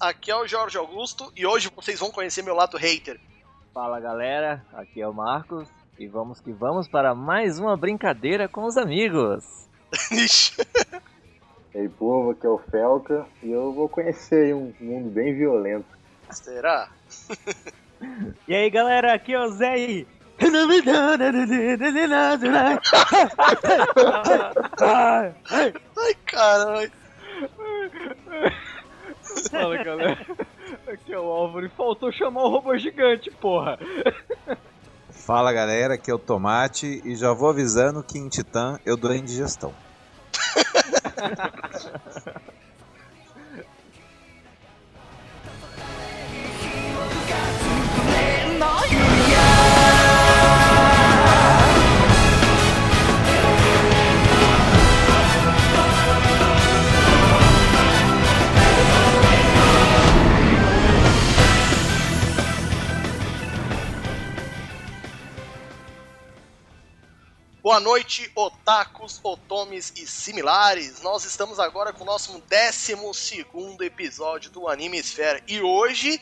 aqui é o Jorge Augusto e hoje vocês vão conhecer meu lado hater. Fala galera, aqui é o Marcos e vamos que vamos para mais uma brincadeira com os amigos. E aí, povo, aqui é o Felca e eu vou conhecer um mundo bem violento. Será? e aí galera, aqui é o Zé e... Ai, caralho. Fala galera, aqui é o Álvaro e faltou chamar o robô gigante, porra. Fala galera, aqui é o Tomate e já vou avisando que em Titã eu dou indigestão. Boa noite, otakus, otomes e similares. Nós estamos agora com o nosso 12 episódio do Anime Esfera. E hoje,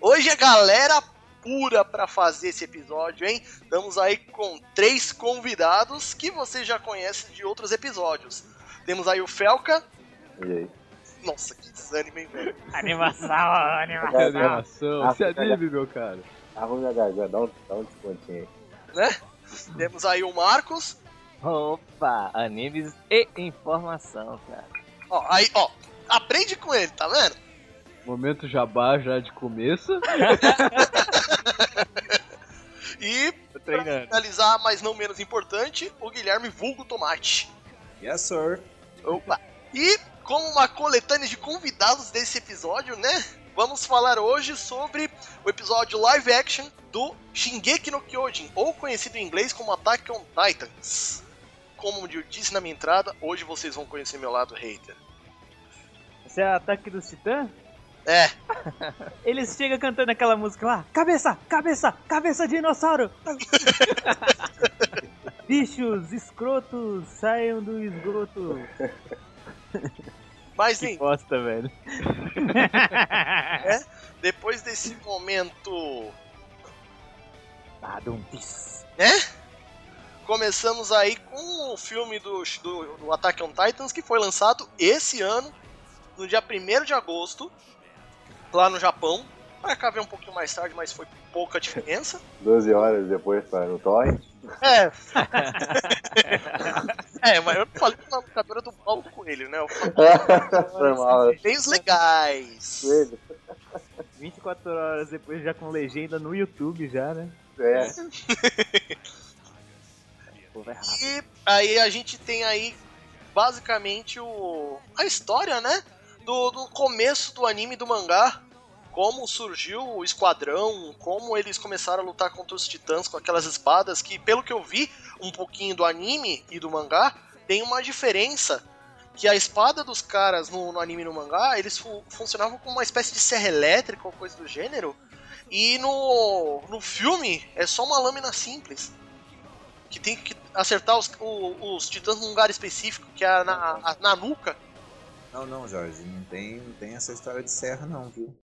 hoje é galera pura para fazer esse episódio, hein? Estamos aí com três convidados que você já conhece de outros episódios. Temos aí o Felca. E aí? Nossa, que desânimo, hein, velho? Animação, animação. Animação, Se anime, meu cara. Arrume a garganta, dá um, dá um descontinho aí. Né? Temos aí o Marcos. Opa, animes e informação, cara. Ó, aí, ó, aprende com ele, tá vendo? Momento jabá já de começo. E, pra finalizar, mas não menos importante, o Guilherme Vulgo Tomate. Yes, sir. Opa! E como uma coletânea de convidados desse episódio, né? Vamos falar hoje sobre o episódio live action do Shingeki no Kyojin, ou conhecido em inglês como Attack on Titans. Como eu disse na minha entrada, hoje vocês vão conhecer meu lado hater. Esse é o ataque dos titãs? É, Eles chegam cantando aquela música lá. Cabeça, cabeça, cabeça de dinossauro. Bichos escrotos, saiam do esgoto. mas Que bosta, velho. depois desse momento, Badum, tis. né? Começamos aí com o filme do, do, do Attack on Titans que foi lançado esse ano, no dia 1 de agosto, lá no Japão. Pra cá ver um pouquinho mais tarde, mas foi pouca diferença. 12 horas depois tá no torrent. É. é, mas eu não falei que na locadora do Paulo Coelho, né? Eu falei bens legais. Coelho. 24 horas depois, já com legenda no YouTube, já, né? É. Vai rápido. E aí a gente tem aí basicamente o a história, né? Do, do começo do anime e do mangá. Como surgiu o esquadrão, como eles começaram a lutar contra os titãs com aquelas espadas que, pelo que eu vi, um pouquinho do anime e do mangá, tem uma diferença. Que a espada dos caras no, no anime e no mangá, eles fu- funcionavam como uma espécie de serra elétrica ou coisa do gênero. E no, no filme é só uma lâmina simples que tem que acertar os, o- os titãs num lugar específico, que é na, a- na nuca. Não, não, Jorge, não tem, não tem essa história de serra não, viu?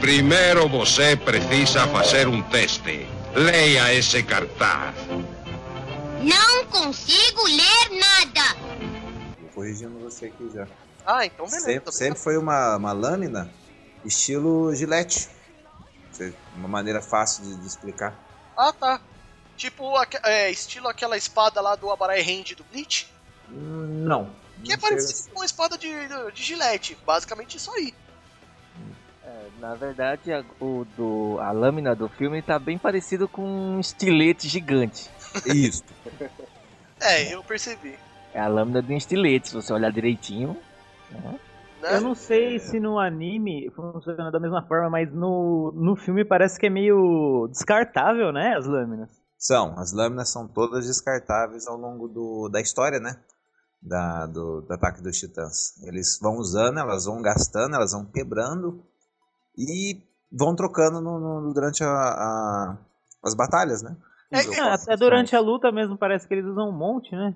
Primeiro você precisa fazer um teste. Leia esse cartaz. Não consigo ler nada. Vou corrigindo você aqui já. Ah, então beleza. Sempre, sempre foi uma, uma lâmina estilo gilete. Uma maneira fácil de, de explicar. Ah, tá. Tipo, é, estilo aquela espada lá do Abarai Hand do Bleach, Hum, Não. que é parecido com uma espada de, de gilete. Basicamente isso aí. É, na verdade, a, o do, a lâmina do filme tá bem parecido com um estilete gigante. Isso. É, eu percebi. É a lâmina de um estilete, se você olhar direitinho. Né? Eu não sei se no anime funciona da mesma forma, mas no, no filme parece que é meio descartável, né? As lâminas. São, as lâminas são todas descartáveis ao longo do, da história, né? Da, do, do ataque dos titãs. Eles vão usando, elas vão gastando, elas vão quebrando e vão trocando no, no- durante a, a- as batalhas, né? É, Os é, até durante a luta mesmo parece que eles usam um monte, né?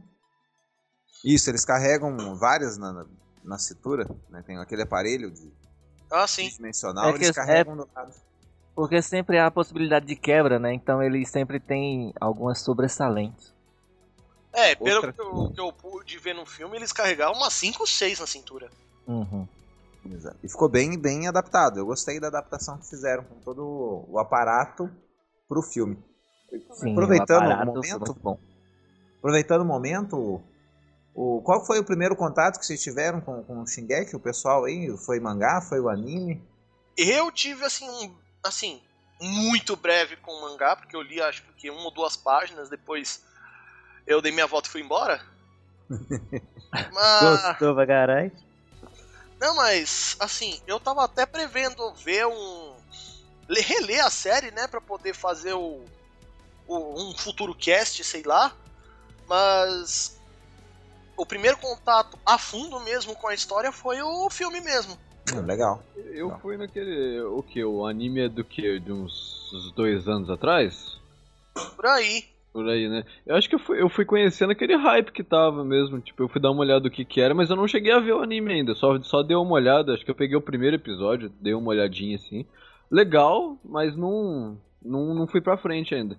Isso, eles carregam várias na, na- cintura, né? Tem aquele aparelho de Ah, sim. tridimensional, É que eles é- carregam do lado. Porque sempre há a possibilidade de quebra, né? Então ele sempre tem algumas sobressalentes. É, pelo Outra- que eu, que eu pude ver no filme, eles carregavam umas 5 ou 6 na cintura. Uhum. Exato. E ficou bem, bem adaptado. Eu gostei da adaptação que fizeram com todo o aparato pro filme. Sim, Aproveitando o o momento. bom. Aproveitando o momento, o, qual foi o primeiro contato que vocês tiveram com, com o Shingeki? O pessoal aí? Foi mangá? Foi o anime? Eu tive, assim, um. Assim, muito breve com o mangá, porque eu li acho que uma ou duas páginas, depois eu dei minha volta e fui embora. Mas. Gostou pra caralho? Não, mas, assim, eu tava até prevendo ver um. le- reler a série, né, pra poder fazer o, o- um futuro cast, sei lá. Mas. O primeiro contato a fundo mesmo com a história foi o filme mesmo. Hum, legal. Eu fui naquele. O que? O anime é do que? De uns, uns dois anos atrás? Por aí. Por aí, né? Eu acho que eu fui, eu fui conhecendo aquele hype que tava mesmo. Tipo, eu fui dar uma olhada do que que era, mas eu não cheguei a ver o anime ainda. Só, só dei uma olhada. Acho que eu peguei o primeiro episódio, dei uma olhadinha assim. Legal, mas não, não, não fui pra frente ainda.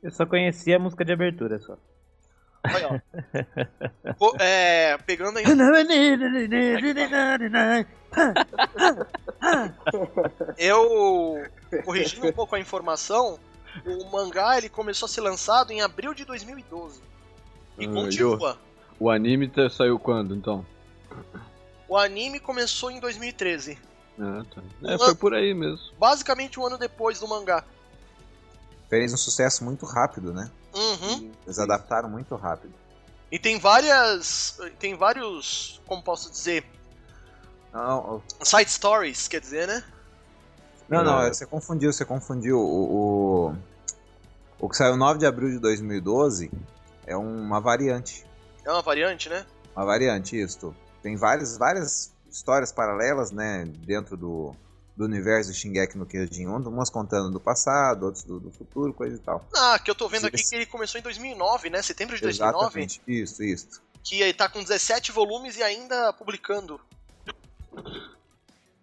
Eu só conhecia a música de abertura só. Olha, ó. É, pegando aí. Eu, corrigindo um pouco a informação, o mangá ele começou a ser lançado em abril de 2012. E Ah, continua. O anime tá- saiu quando, então? O anime começou em 2013. Ah, tá. É, foi por aí mesmo. Basicamente um ano depois do mangá. Fez um sucesso muito rápido, né? Uhum. Eles adaptaram muito rápido. E tem várias. Tem vários. Como posso dizer? Não, Side stories, quer dizer, né? não, não, você confundiu, você confundiu. O, o, o que saiu 9 de abril de 2012 é uma variante. É uma variante, né? Uma variante, isso. Tem várias, várias histórias paralelas, né, dentro do, do universo Shingeki no Kyojin, umas contando do passado, outras do, do futuro, coisa e tal. Ah, que eu tô vendo aqui Esse- que ele começou em 2009, né? Setembro de 2009. Exatamente, isso, isso. Que ele tá com 17 volumes e ainda publicando.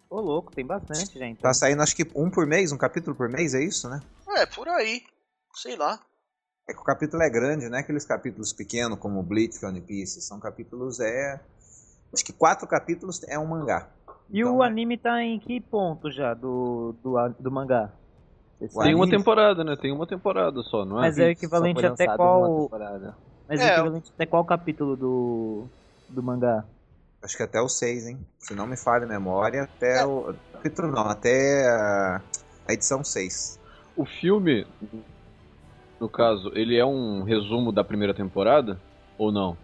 Ô, louco, tem bastante, gente. Tá saindo acho que um por mês, um capítulo por mês, é isso, né? É, por aí. Sei lá. É que o capítulo é grande, não é aqueles capítulos pequenos como Bleach e One Piece. São capítulos, é... Acho que quatro capítulos é um mangá. E Então, o anime tá em que ponto já do, do, do mangá? Tem uma temporada, né? Tem uma temporada só, não é? Mas é equivalente até qual. Mas É, é equivalente até qual capítulo do, do mangá? Acho que até o 6, hein? Se não me falha a memória, até o. Capítulo não, até a, a edição 6. O filme, no caso, ele é um resumo da primeira temporada? Ou não?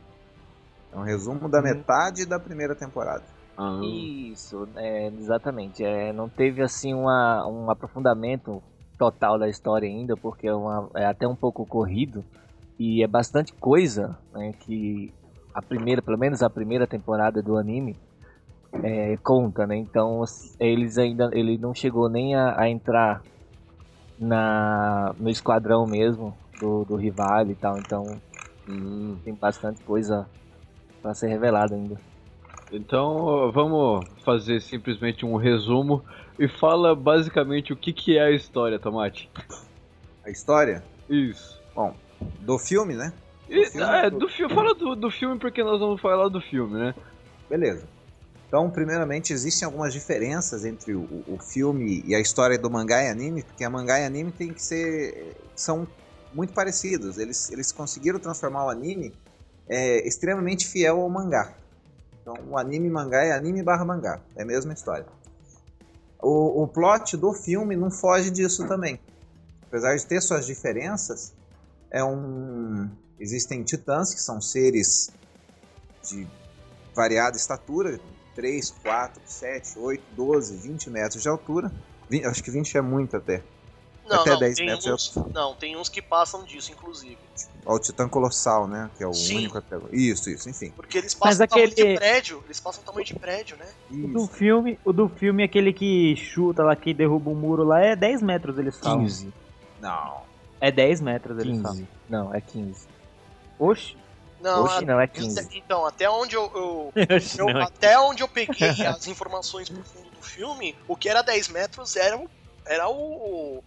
É um resumo da metade da primeira temporada. Ah, Isso, é, exatamente. É, não teve assim uma, um aprofundamento total da história ainda, porque é, uma- é até um pouco corrido e é bastante coisa né, que a primeira, pelo menos a primeira temporada do anime é, conta, né? Então eles ainda, ele não chegou nem a, a entrar na no esquadrão mesmo do, do rival e tal. Então hum. tem bastante coisa para ser revelada ainda. Então vamos fazer simplesmente um resumo e fala basicamente o que, que é a história, Tomate. A história Isso. do filme, né? E, filme? é, do filme, fala do, do filme porque nós vamos falar do filme, né? Beleza. Então, primeiramente, existem algumas diferenças entre o, o filme e a história do mangá e anime, porque a mangá e anime tem que ser. são muito parecidos. Eles, eles conseguiram transformar o anime é, extremamente fiel ao mangá. Então, o anime mangá é anime barra mangá. É a mesma história. O, o plot do filme não foge disso também. Apesar de ter suas diferenças, é um. Existem titãs, que são seres de variada estatura, 3, 4, 7, 8, 12, 20 metros de altura. Vi- acho que 20 é muito até. Não, Até não, 10 tem metros uns, eu- não, tem uns que passam disso, inclusive. Ó, o Titã Colossal, né? Que é o Sim. único até agora. Isso, isso, enfim. Porque eles Mas passam tamanho aquele- de prédio. Eles passam tamanho de prédio, né? O do Isso. filme, o do filme, aquele que chuta lá, que derruba um muro lá, é 10 metros, eles falam. 15. Não. É 10 metros, eles falam. 15. Não, é 15. Oxi. Não, Oxe, a- não, é 15. então, até onde eu, eu- eu- até onde eu peguei as informações pro fundo do filme, o que era 10 metros era o, era o, o,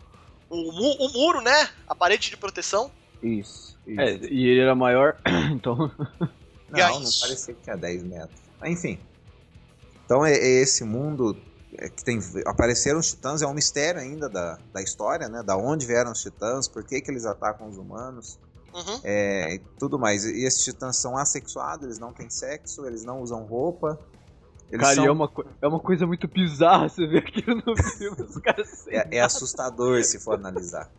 o mu- o muro, né? A parede de proteção. Isso. isso. É, e ele era maior, então. Não, não parecia que tinha 10 metros. Mas, enfim. Então é, é esse mundo é, que tem. Apareceram os titãs, é um mistério ainda da, da história, né? Da onde vieram os titãs, por que, que eles atacam os humanos. Uhum. É, e tudo mais. E esses titãs são assexuados, eles não têm sexo, eles não usam roupa. Eles Cara, e são- é uma, é uma coisa muito bizarra você ver aquilo no filme, os caras é, é assustador se for analisar.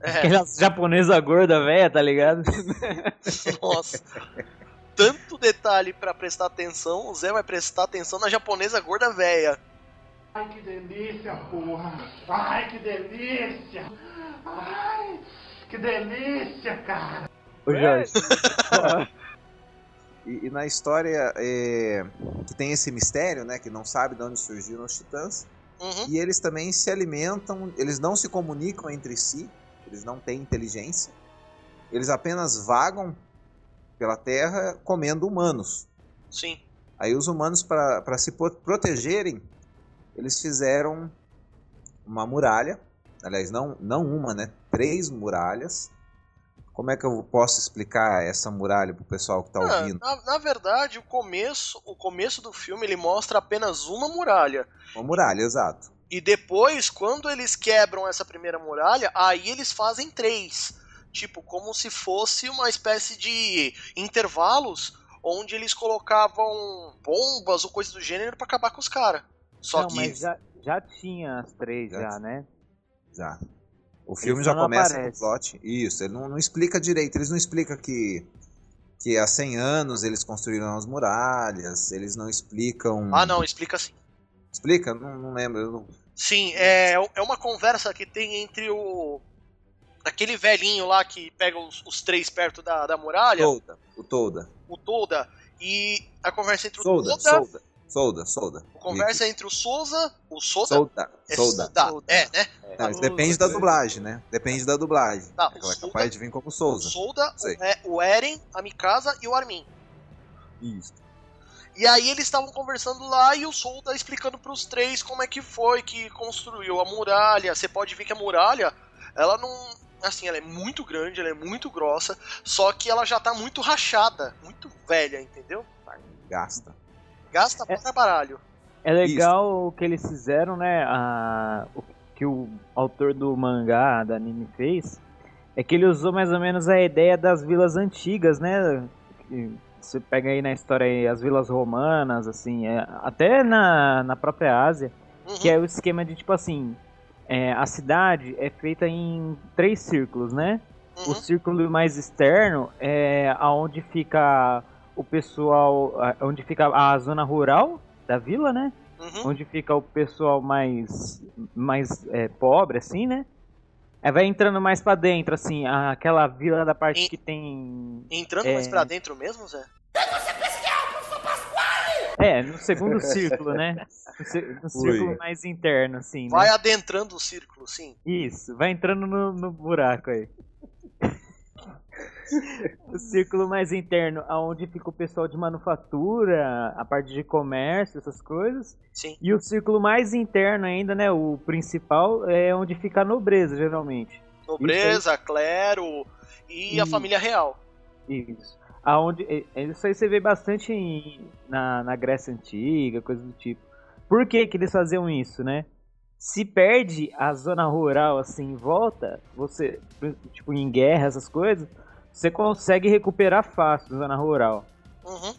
É, Aquela japonesa gorda, velha, tá ligado? nossa. Tanto detalhe pra prestar atenção, o Zé vai prestar atenção na japonesa gorda véia. Ai, que delícia, porra! Ai, que delícia! Ai, que delícia, cara! Ô, Jorge. E, e na história é, que tem esse mistério, né? Que não sabe de onde surgiram os titãs. Uhum. E eles também se alimentam, eles não se comunicam entre si, eles não têm inteligência. Eles apenas vagam pela Terra comendo humanos. Sim. Aí os humanos, para se pro- protegerem, eles fizeram uma muralha. Aliás, não, não uma, né? Três muralhas. Como é que eu posso explicar essa muralha pro pessoal que tá Ah, ouvindo? na, na verdade, o começo, o começo do filme ele mostra apenas uma muralha. Uma muralha, exato. E depois, quando eles quebram essa primeira muralha, aí eles fazem três. Tipo, como se fosse uma espécie de intervalos onde eles colocavam bombas ou coisa do gênero pra acabar com os caras. Só não, que. mas já, já tinha as três, Já já, né? Já. O filme já começa com o aparece. plot. Isso, ele não, não explica direito. Eles não explicam que, que há 100 anos eles construíram as muralhas. Eles não explicam. Ah, não, explica assim. Explica? Não, não lembro. eu não- Sim, é, é uma conversa que tem entre o. Aquele velhinho lá que pega os, os três perto da, da muralha, Tolda. O Tolda. o Toda, e a conversa entre o Solda, Toda, solda. Solda, solda. conversa entre o Souza, o Soda, Solda. é Solda. Soda, é, né? Não, isso depende da dublagem, né? Depende da dublagem. Tá, o Ela é Solda- capaz de vir como O Souza. Solda, o, é, o Eren, a Mikasa e o Armin. Isso. E aí eles estavam conversando lá e o Solda explicando pros três como é que foi que construiu a muralha. Você pode ver que a muralha, ela não. Assim, ela é muito grande, ela é muito grossa, só que ela já tá muito rachada, muito velha, entendeu? Gasta. Gasta É. para baralho. É legal o que eles fizeram, né? A, o que o autor do mangá, da anime fez, é que ele usou mais ou menos a ideia das vilas antigas, né? Você pega aí na história aí, as vilas romanas, assim, é, até na, na própria Ásia, Uhum. que é o esquema de tipo assim, é, a cidade é feita em três círculos, né? Uhum. O círculo mais externo é aonde fica o pessoal, onde fica a zona rural da vila, né? Uhum. Onde fica o pessoal mais mais é, pobre, assim, né? Aí vai entrando mais pra dentro, assim, aquela vila da parte E- que tem. Entrando É. mais pra dentro mesmo, Zé? É, no segundo círculo, né? No, círculo mais interno, assim. né? Vai adentrando o círculo, sim. Isso, vai entrando no, no buraco aí. O círculo mais interno, aonde fica o pessoal de manufatura, a parte de comércio, essas coisas. Sim. E o círculo mais interno ainda, né? O principal é onde fica a nobreza, geralmente. Nobreza, clero e a família real. Isso. Aonde, é- é isso aí você vê bastante em- na, na Grécia Antiga, coisa do tipo. Por que, que eles faziam isso, né? Se perde a zona rural assim em volta, você, tipo, em guerra, essas coisas, você consegue recuperar fácil zona rural. Uhum.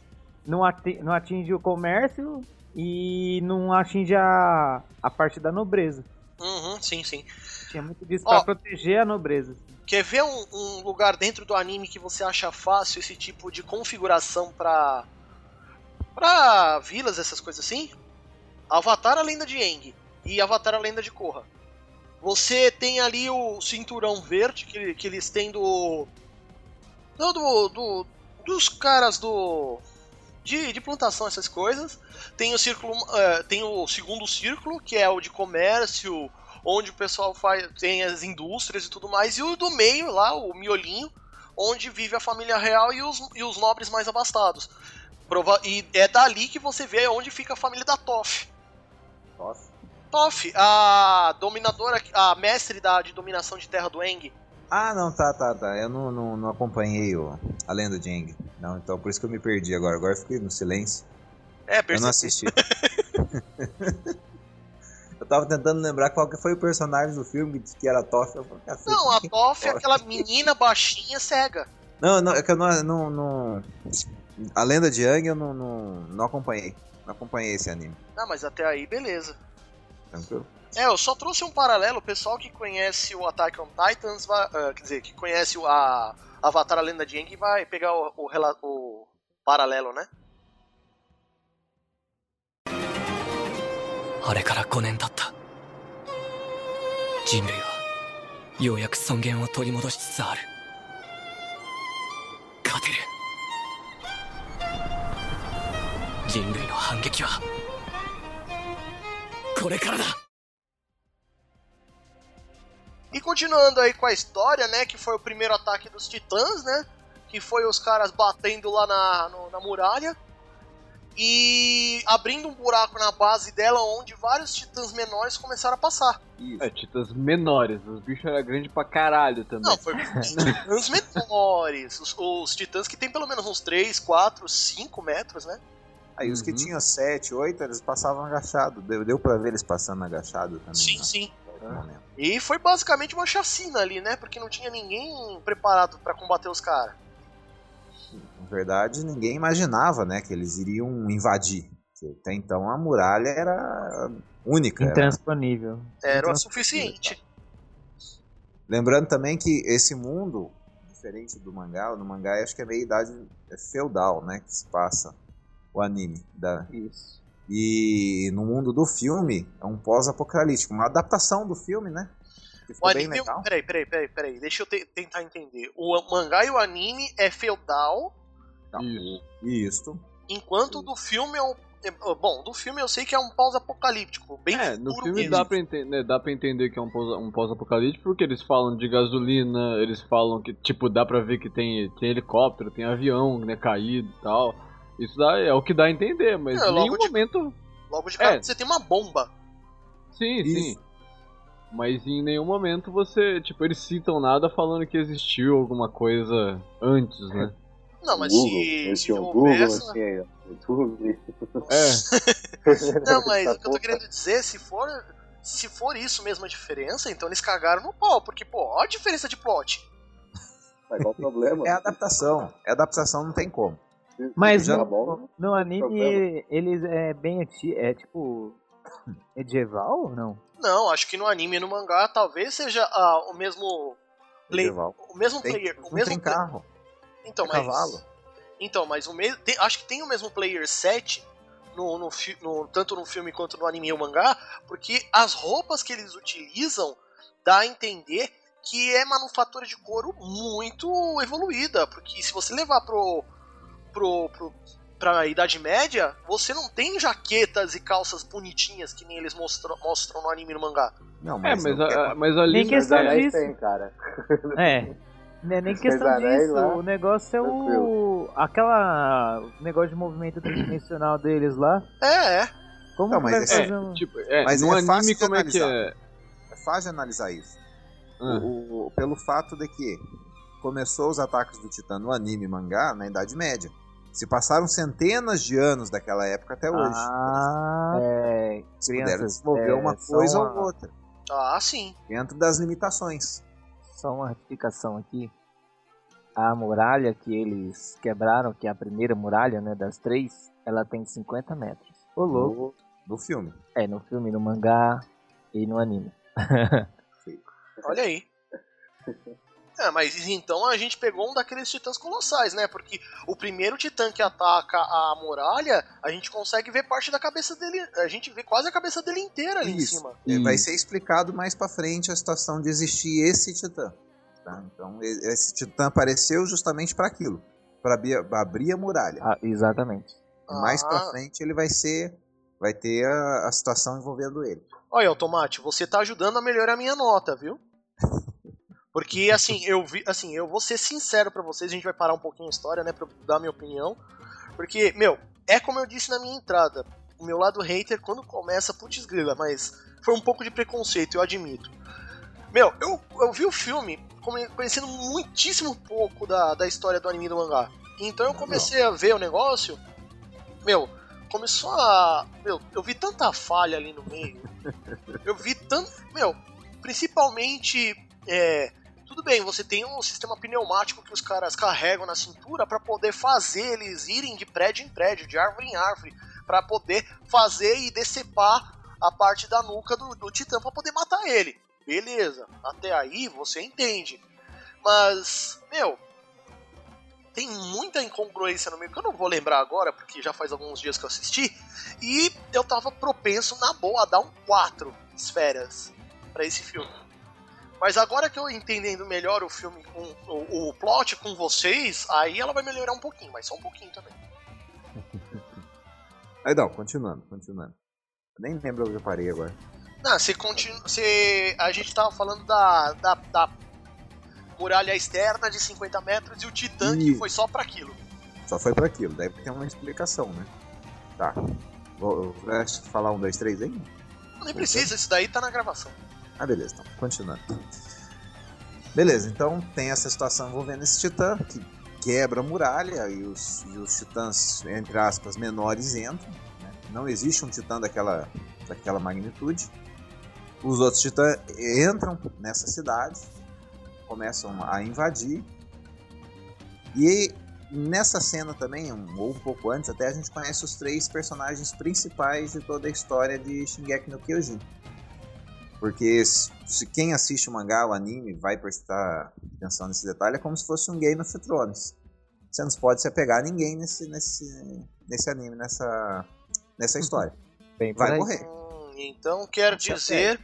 Não, ati- não atinge o comércio e não atinge a, a parte da nobreza. Uhum, sim, sim. Tinha muito disso Ó. pra proteger a nobreza. Quer ver um, um lugar dentro do anime que você acha fácil esse tipo de configuração pra. pra vilas, essas coisas assim? Avatar a lenda de Aang e Avatar a lenda de Korra. Você tem ali o cinturão verde que, que eles têm do. Do, do, do- dos caras do. De, de plantação, essas coisas. Tem o círculo. eh, tem o segundo círculo, que é o de comércio, onde o pessoal faz tem as indústrias e tudo mais, e o do meio lá, o miolinho, onde vive a família real e os, e os nobres mais abastados. Prova e é dali que você vê onde fica a família da Toff. Nossa. Toff, a dominadora, a mestre da, de dominação de terra do Eng. Ah, não, tá, tá, tá. Eu não, não, não acompanhei o, a lenda de Aang. Não, então por isso que eu me perdi agora. Agora eu fiquei no silêncio. É, Eu percebi. não assisti. eu tava tentando lembrar qual que foi o personagem do filme que que era Toff. Eu falei, "Cacete, Não, a Toff é aquela menina baixinha cega. Não, não, é que eu não, não, não- A lenda de Yang eu não, não, não acompanhei. Não acompanhei esse anime. Ah, mas até aí, beleza. Tranquilo? É, eu só trouxe um paralelo. O pessoal que conhece o Attack on Titans, vai, ah, quer dizer, que conhece o a Avatar a Lenda de Aang, vai pegar o, o, rela- o paralelo, né? あれから5年経った人類はようやく尊厳を取り戻しつつある勝てる人類の反撃はこれからだ e continuando aí com a história, né? Que foi o primeiro ataque dos titãs, né? Que foi os caras batendo lá na, no- na muralha. E abrindo um buraco na base dela onde vários titãs menores começaram a passar. É, titãs menores. Os bichos eram grandes pra caralho também. Não, foi titãs menores. Os, os titãs que tem pelo menos uns 3, 4, 5 metros, né? Aí os que Uhum. tinham 7, 8, eles passavam agachado. Deu, deu pra ver eles passando agachado também. Sim, né? sim. E foi basicamente uma chacina ali, né? Porque não tinha ninguém preparado pra combater os caras. Na verdade, ninguém imaginava, né, que eles iriam invadir. Porque Até então a muralha era única. era- Intransponível. Era o Então, suficiente. Lembrando também que esse mundo, diferente do mangá, no mangá eu acho que é meio idade feudal, né, que se passa o anime. Da... Isso. E no mundo do filme é um pós-apocalíptico, uma adaptação do filme, né? Que O anime. Peraí, peraí, peraí, peraí. Deixa eu te- tentar entender. O mangá e o anime é feudal, Isso. Isso. enquanto o do filme é um. é- Bom, do filme eu sei que é um pós-apocalíptico, bem É, no filme mesmo. dá pra, entender, dá pra entender que é um um pós-apocalíptico porque eles falam de gasolina, eles falam que, tipo, dá pra ver que tem, tem helicóptero, tem avião, né, caído e tal. Isso dá, é o que dá a entender, mas É, em nenhum de- momento. Logo de cara É. você tem uma bomba. Sim, Isso. sim. Mas em nenhum momento você. Tipo, eles citam nada falando que existiu alguma coisa antes, né? Não, mas Google, se, eles se Google, essa- assim, aí, ó, YouTube. É, Não, mas o que eu tô querendo dizer, se for. Se for isso mesmo a diferença, então eles cagaram no pau, porque, pô, olha a diferença de plot. Mas qual o problema? É adaptação. É adaptação, não tem como. Mas no, bom, no anime, eles é bem antigo. É tipo. Medieval ou não? Não, acho que no anime e no mangá talvez seja ah, o mesmo. Play, Medieval. o mesmo Tem, player. O mesmo tem carro. Então, tem mas. cavalo. Então, mas o mesmo. Acho que tem o mesmo player 7 no, no, no- tanto no filme quanto no anime e o mangá, porque as roupas que eles utilizam dá a entender que é manufatura de couro muito evoluída. Porque se você levar pro. Pro, pro pra Idade Média, você não tem jaquetas e calças bonitinhas que nem eles mostram, mostram no anime e no mangá. Não, é mas, mas, não a- mas ali. Nem questão disso. tem, cara. É. Não é nem questão disso. lá, O negócio é o. Aquela. O negócio de movimento tridimensional deles lá. É, é. Como Não, mas fazer um. Tipo, é, Mas no é fácil anime de como é que analisar. é? É fácil analisar isso. Ah, O- o- pelo fato de que começou os ataques do Titã no anime e mangá na Idade Média. Se passaram centenas de anos daquela época até hoje. Ah, é. Se puderam crianças, desenvolver é, uma coisa uma- ou outra. Ah, sim. Dentro das limitações. Só uma retificação aqui. A muralha que eles quebraram, que é a primeira muralha, né, das três, ela tem 50 metros. Ô, louco. No, no filme. É, no filme, no mangá e no anime. Olha aí. É, mas então a gente pegou um daqueles titãs colossais, né? Porque o primeiro titã que ataca a muralha, a gente consegue ver parte da cabeça dele. A gente vê quase a cabeça dele inteira ali Isso. em cima. É, Vai ser explicado mais pra frente a situação de existir esse Titã. tá? Então, esse Titã apareceu justamente para aquilo. Para abrir a muralha. Ah, exatamente. Mais Ah. pra frente ele vai ser. Vai ter a, a situação envolvendo ele. Olha, Automate, você tá ajudando a melhorar a minha nota, viu? Porque, assim, eu vi. Assim, eu vou ser sincero pra vocês, a gente vai parar um pouquinho a história, né? Pra dar minha opinião. Porque, meu, é como eu disse na minha entrada. O meu lado hater, quando começa, putz grila, mas foi um pouco de preconceito, eu admito. Meu, eu, eu vi o filme conhecendo muitíssimo pouco da, da história do anime do mangá. Então eu comecei a ver o negócio. Meu, começou a. Meu, eu vi tanta falha ali no meio. Eu vi tanto. Meu, principalmente. É, tudo bem, você tem um sistema pneumático que os caras carregam na cintura para poder fazer eles irem de prédio em prédio, de árvore em árvore, para poder fazer e decepar a parte da nuca do, do titã para poder matar ele. Beleza, até aí você entende. Mas, meu, tem muita incongruência no meio que eu não vou lembrar agora, porque já faz alguns dias que eu assisti. E eu tava propenso, na boa, a dar um 4 esferas para esse filme. Mas agora que eu entendendo melhor o filme, com, o, o plot com vocês, aí ela vai melhorar um pouquinho, mas só um pouquinho também. Aí não, continuando, continuando. Nem lembro onde eu parei agora. Não, você continua. Você, a gente tava falando da, da, da muralha externa de 50 metros e o Titã que Isso. foi só para aquilo. Só foi pra aquilo, deve ter uma explicação, né? Tá. Vou, vai falar um, dois, três aí? Nem precisa, isso daí tá na gravação. Ah, beleza, então, continuando. Beleza, então tem essa situação envolvendo esse titã que quebra a muralha e os, e os titãs, entre aspas, menores entram. né? Não existe um titã daquela, daquela magnitude. Os outros titãs entram nessa cidade, começam a invadir. E nessa cena também, um- ou um pouco antes até, a gente conhece os três personagens principais de toda a história de Shingeki no Kyojin. Porque se quem assiste o mangá, o anime, vai prestar atenção nesse detalhe, é como se fosse um Game of Thrones. Você não pode se apegar a ninguém nesse, nesse, nesse anime, nessa, nessa história. Bem Vai aí. morrer. Hum, então quer Se dizer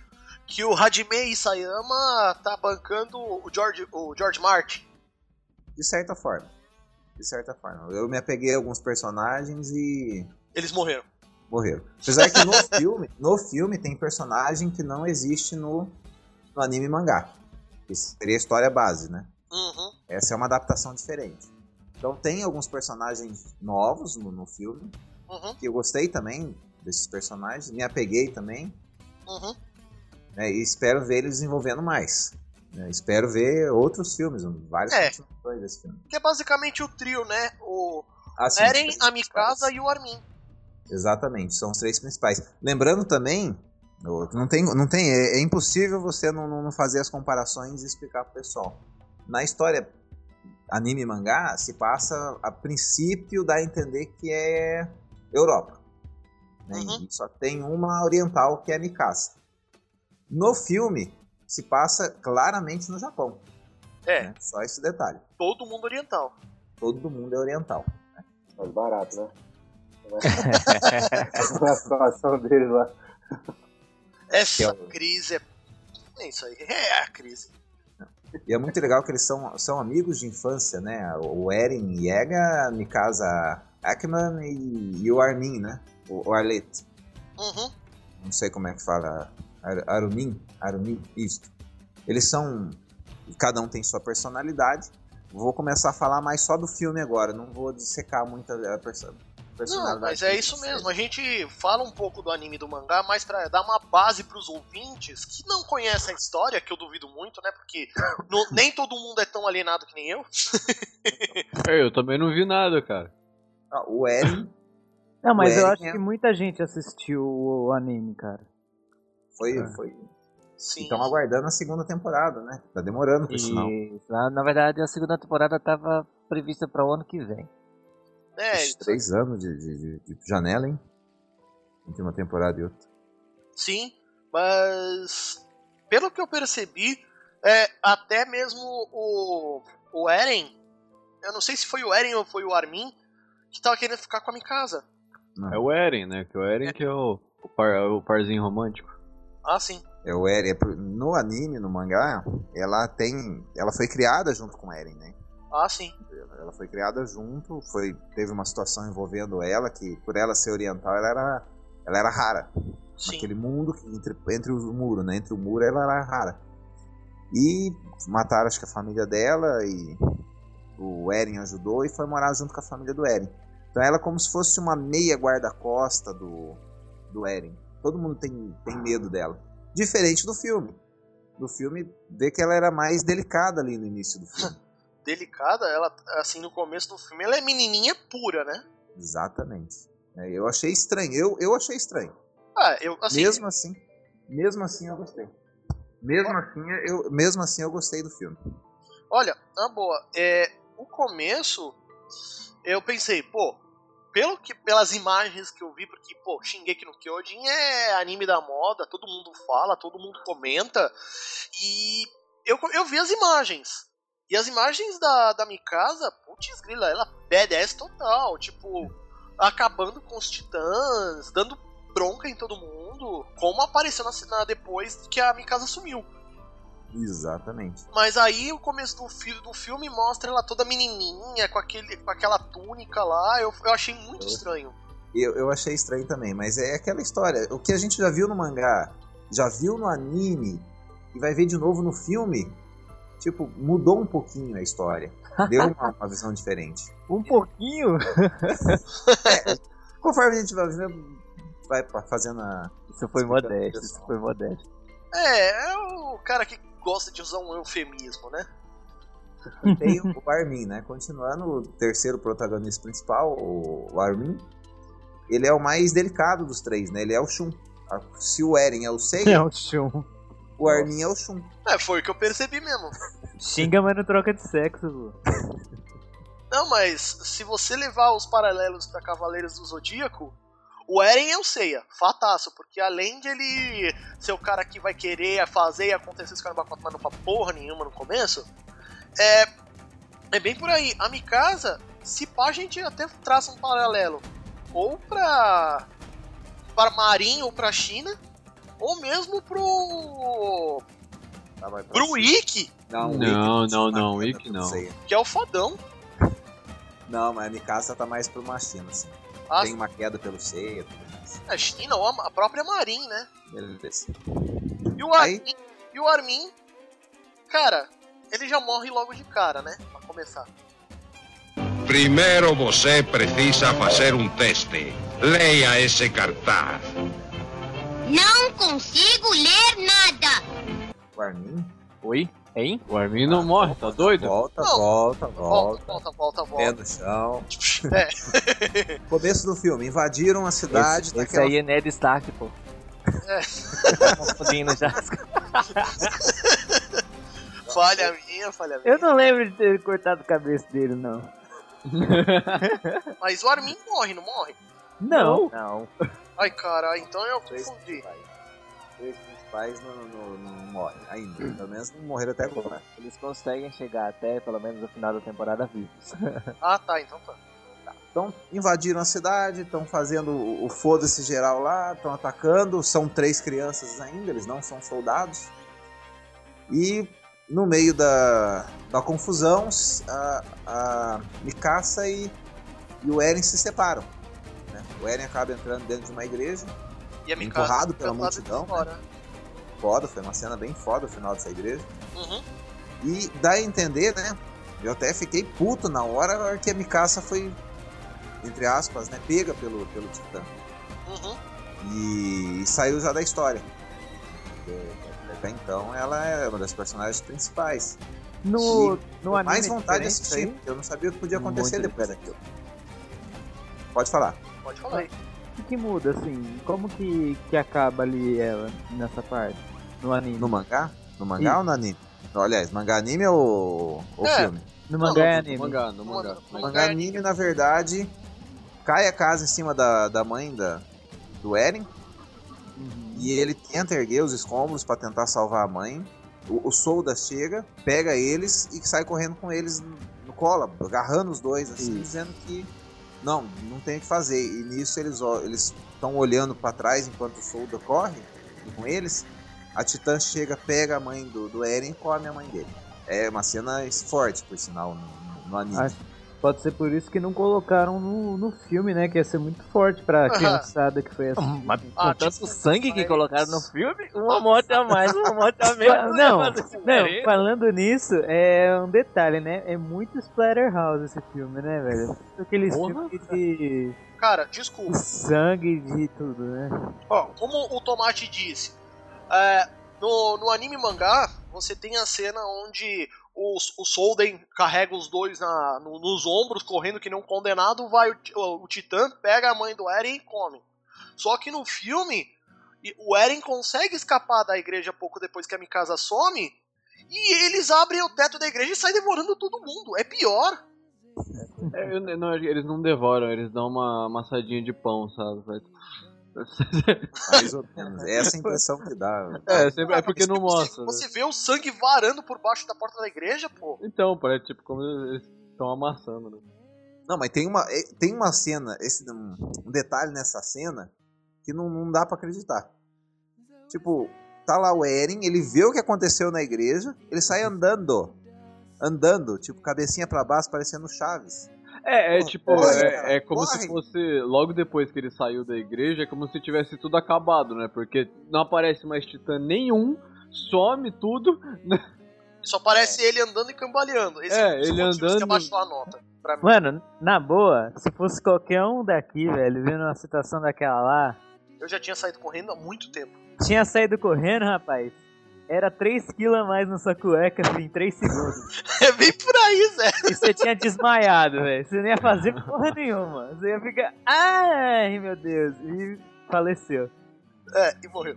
que o Hajime Isayama tá bancando o George, o George Martin. De certa forma. De certa forma. Eu me apeguei a alguns personagens e Eles morreram. Morreram. Apesar que no filme, no filme tem personagem que não existe no, no anime e mangá. Que seria a história base, né? Uhum. Essa é uma adaptação diferente. Então tem alguns personagens novos no, no filme, Uhum. que eu gostei também desses personagens, me apeguei também, Uhum. né, e espero ver eles desenvolvendo mais. né, espero ver outros filmes, várias É. desse filme. Que é basicamente o trio, né? O Assim, Eren, a Mikasa e o Armin. Exatamente, são os três principais. Lembrando também, o- não tem, não tem, é, é impossível você não, não- não fazer as comparações e explicar pro pessoal. Na história anime e mangá, se passa a princípio dá a entender que é Europa. né? Uhum. E só tem uma oriental que é a Mikasa. No filme, se passa claramente no Japão. É, né? Só esse detalhe. todo mundo oriental. Todo mundo é oriental. Mais barato, né? Na situação deles lá. Essa é crise é. É isso aí, é a crise. E é muito legal que eles são, são amigos de infância, né? O Eren Yega, a Mikasa Ackman e, e o Armin, né? O, o Arlet. Uhum. Não sei como é que fala. Ar, Arumin? Arumin? Isso. Eles são. Cada um tem sua personalidade. Vou começar a falar mais só do filme agora. Não vou dissecar muito a personalidade. Não, mas é isso mesmo. A gente fala um pouco do anime do mangá, mas pra dar uma base pros ouvintes que não conhecem a história, que eu duvido muito, né? Porque no- nem todo mundo é tão alienado que nem eu. É, eu também não vi nada, cara. Ah, O Eren Não, mas O eu Eren acho é- que muita gente assistiu o anime, cara. foi. É. foi... Sim. Estão aguardando a segunda temporada, né? Tá demorando por sinal. Isso. Na, na verdade, a segunda temporada estava prevista para o ano que vem. É, Três anos de, de- de- de janela, hein? Entre uma temporada e outra. sim, mas pelo que eu percebi, é, até mesmo o, o Eren, eu não sei se foi o Eren ou foi o Armin, que tava querendo ficar com a Mikasa. É o Eren, né? Que o Eren que é o, o, par- o parzinho romântico. Ah, sim. É o Eren. é No anime, no mangá, ela tem. Ela foi criada junto com o Eren, né? Ah, sim. Ela foi criada junto, foi, teve uma situação envolvendo ela, que por ela ser oriental, ela era, ela era rara. Sim. Naquele mundo, que entre, entre o muro, né? Entre o muro, ela era rara. E mataram acho que a família dela e o Eren ajudou e foi morar junto com a família do Eren. Então ela é como se fosse uma meia guarda-costa do, do Eren. Todo mundo tem, tem medo dela. Diferente do filme. Do filme, vê que ela era mais delicada ali no início do filme. Delicada, ela, assim, no começo do filme, ela é menininha pura, né? Exatamente. É, eu achei estranho. Eu, eu achei estranho. Ah, eu, assim, Mesmo assim, mesmo assim eu gostei. Mesmo assim, eu, mesmo assim eu gostei do filme. Olha, na boa, é, o começo, eu pensei, pô, pelo que, pelas imagens que eu vi, porque, pô, Shingeki no Kyojin é anime da moda, todo mundo fala, todo mundo comenta, e eu, eu vi as imagens. E as imagens da, da Mikasa, putz grila, ela badass total, tipo, acabando com os titãs, dando bronca em todo mundo, como apareceu na, na depois que a Mikasa sumiu. Exatamente. Mas aí o começo do, fi do filme mostra ela toda menininha, com, aquele, com aquela túnica lá. Eu, eu achei muito estranho. Eu, eu achei estranho também, mas é aquela história. O que a gente já viu no mangá, já viu no anime e vai ver de novo no filme, tipo, mudou um pouquinho a história. Deu uma, uma visão diferente. Um pouquinho? é, conforme a gente vai vendo, vai fazendo a. Isso foi modesto, isso foi modesto. É, é o cara que gosta de usar um eufemismo, né? Tem o Armin, né? Continuando o terceiro protagonista principal, o Armin. Ele é o mais delicado dos três, né? Ele é o Shun. Se o Eren é o Seiya, É o Shun. O Armin é o Shun. É, foi o que eu percebi mesmo. Xinga, mas não troca de sexo, pô. Não, mas se você levar os paralelos pra Cavaleiros do Zodíaco, o Eren é o Seiya, fataço, porque além de ele ser o cara que vai querer fazer e acontecer esse caramba mas não pra porra nenhuma no começo, é, é bem por aí. A Mikasa, se pá, a gente até traça um paralelo ou pra, pra Marin ou pra China, ou mesmo pro. pro Ikki, Não, Não, Ikki não, não, Ikki não. Que é o fodão. Não, mas a Mikasa tá mais pro Machina, assim. A, Tem uma queda pelo Seiya, tudo mais. a China ou a, própria Marin, né? Beleza. E o Armin, e o Armin, cara, ele já morre logo de cara, né? Pra começar. Primeiro você precisa fazer um teste. Leia esse cartaz. Não consigo ler nada. O Armin? Oi? Hein? O Armin não morre, tá doido? Volta, volta, Volta, volta. volta, volta, Pé volta. no chão. É. Começo do filme, invadiram a cidade. Esse, esse daquela- aí é Ned Stark, pô. É. Tá confundindo já. Falha minha, falha minha. Eu não lembro de ter cortado a cabeça dele, não. Mas o Armin morre, não morre? Não. Não. Ai, cara, então eu Três confundi. Três principais não, não, não morrem ainda. Pelo menos não morreram até agora. Eles conseguem chegar até, pelo menos, o final da temporada vivos. Ah, tá, então tá. Então, invadiram a cidade, estão fazendo o, o foda-se geral lá, estão atacando. São três crianças ainda, eles não são soldados. E no meio da, da confusão, a, a Mikasa e, e o Eren se separam. Né? O Eren acaba entrando dentro de uma igreja, E a Mikasa Empurrado pela multidão, fora. foda, foi uma cena bem foda o final dessa igreja. Uhum. E dá a entender, né? Eu até fiquei puto na hora que a Mikasa foi, entre aspas, né? Pega pelo, pelo Titã. Uhum. E, saiu já da história. Porque até então ela é uma das personagens principais. No, E no mais vontade de assistir, eu não sabia o que podia acontecer Muito depois daquilo. Pode falar. Pode falar aí. O que, que muda, assim? Como que, que acaba ali ela nessa parte? No anime? No mangá? No mangá ou no anime? Aliás, mangá anime ou, ou É. filme? No mangá é No anime. mangá, no mangá. No O mangá anime, na verdade, cai a casa em cima da, da mãe da, do Eren. Uhum. E ele tenta erguer os escombros pra tentar salvar a mãe. O, o Solda chega, pega eles e sai correndo com eles no, no colo, agarrando os dois, assim, Isso. dizendo que não, não tem o que fazer. E nisso eles eles estão olhando pra trás enquanto o Solda corre com eles. A Titã chega, pega a mãe do, do Eren e come a mãe dele. É uma cena forte, por sinal, no, no anime. Pode ser por isso que não colocaram no, no filme, né? Que ia ser muito forte pra criançada que foi assim. Mas Ah, tanto sangue que colocaram no filme, uma morte a mais, uma morte a menos. Não, não, falando nisso, é um detalhe, né? É muito Splatterhouse esse filme, né, velho? Aqueles Porra. filmes de, Cara, de desculpa. sangue, de tudo, né? Ó, como o Tomate disse, é, no, no anime mangá, você tem a cena onde os, o Solden carrega os dois na, no- nos ombros, correndo que um condenado, vai o, o, o Titã, pega a mãe do Eren e come. Só que no filme, o Eren consegue escapar da igreja pouco depois que a Mikasa some, e eles abrem o teto da igreja e saem devorando todo mundo. É pior. É, eu- não, eles não devoram, eles dão uma amassadinha de pão, sabe? Mais ou menos. É essa a impressão que dá. É, sempre, é porque não você- mostra. né? Você vê o sangue varando por baixo da porta da igreja, pô. Então, parece tipo como eles estão amassando, né? Não, mas tem uma, é, tem uma cena, esse, um, detalhe nessa cena que não, não dá pra acreditar. Tipo, tá lá o Eren, ele vê o que aconteceu na igreja, ele sai andando. Andando, tipo, cabecinha pra baixo, parecendo Chaves. É, é tipo, é, é como corre. se fosse logo depois que ele saiu da igreja, é como se tivesse tudo acabado, né? Porque não aparece mais titã nenhum, some tudo. Só parece ele andando e cambaleando. Esse É, os ele motivos que andando- abaixou a nota. Mano, na boa, se fosse qualquer um daqui, velho, vendo uma situação daquela lá, Eu já tinha saído correndo há muito tempo. tinha saído correndo, rapaz. Era 3kg a mais na sua cueca assim, em 3 segundos. É bem por aí, Zé. E você tinha desmaiado, velho. Você não ia fazer porra nenhuma. Você ia ficar. Ai, meu Deus. E faleceu. É, e morreu.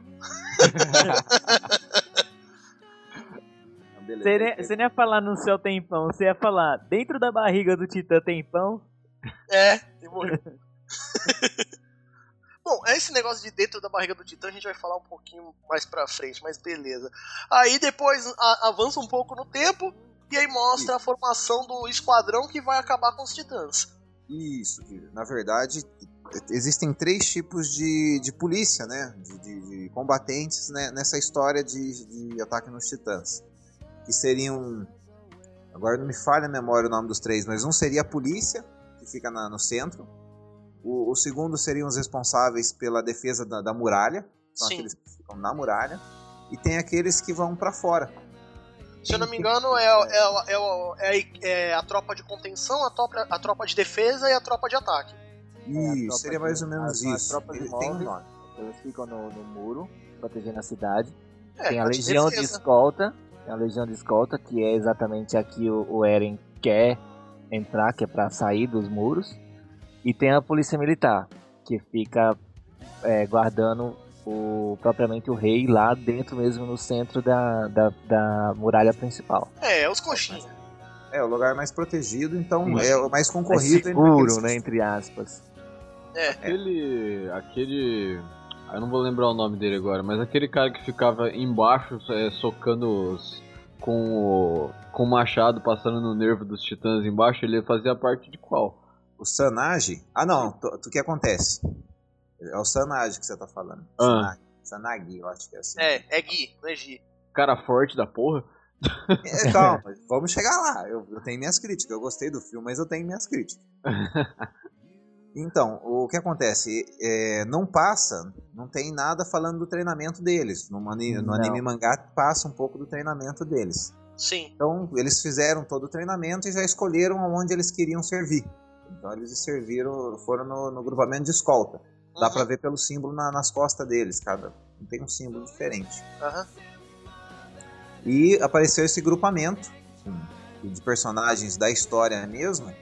Beleza. Você nem, você nem ia falar no seu tempão, você ia falar dentro da barriga do Titã tempão. É, e morreu. Bom, esse negócio de dentro da barriga do Titã a gente vai falar um pouquinho mais pra frente, mas beleza. Aí depois a- avança um pouco no tempo e aí mostra a formação do esquadrão que vai acabar com os Titãs. Isso, na verdade, existem três tipos de, de polícia, né? De, de- de combatentes né? nessa história de, de ataque nos titãs. Que seriam. Agora não me falha a memória o nome dos três, mas um seria a polícia, que fica na- no centro. O, o segundo seriam os responsáveis pela defesa da, da muralha, são Sim. aqueles que ficam na muralha. E tem aqueles que vão pra fora. Se eu não me engano, é, é, é, é- é a tropa de contenção, a tropa, a tropa de defesa e a tropa de ataque. Isso, seria mais ou menos as, isso. As tropas de Ele tem- Morgoth, eles ficam no, no muro, protegendo a cidade. É, tem a de legião de defesa. escolta, tem a legião de escolta, que é exatamente aqui o, o Eren quer entrar, que é pra sair dos muros. E tem a polícia militar, que fica é, guardando o, propriamente o rei lá dentro mesmo no centro da, da, da muralha principal. É, os coxinhas. É, o lugar mais protegido, então Isso. é o mais É concorrido. entre seguro, aqueles- né, entre aspas. Aquele. aquele. Eu não vou lembrar o nome dele agora, mas aquele cara que ficava embaixo é, socando os. com o. com o machado passando no nervo dos titãs embaixo, ele fazia parte de qual? O Sanage. Ah, não. O que acontece? É o Sanage que você tá falando. Ah. Sanage. Sanagi, eu acho que é assim. É, é Gui, não é Gi. Cara forte da porra? É, calma, vamos chegar lá. Eu, eu tenho minhas críticas. Eu gostei do filme, mas eu tenho minhas críticas. Então, o que acontece? É, não passa, não tem nada falando do treinamento deles. No, ani- no Não. anime mangá passa um pouco do treinamento deles. Sim. Então, eles fizeram todo o treinamento e já escolheram aonde eles queriam servir. Então, eles serviram, foram no, no grupamento de escolta. Dá Uhum, pra ver pelo símbolo na- nas costas deles, cada um tem um símbolo diferente. aham. E apareceu esse grupamento de personagens da história mesmo.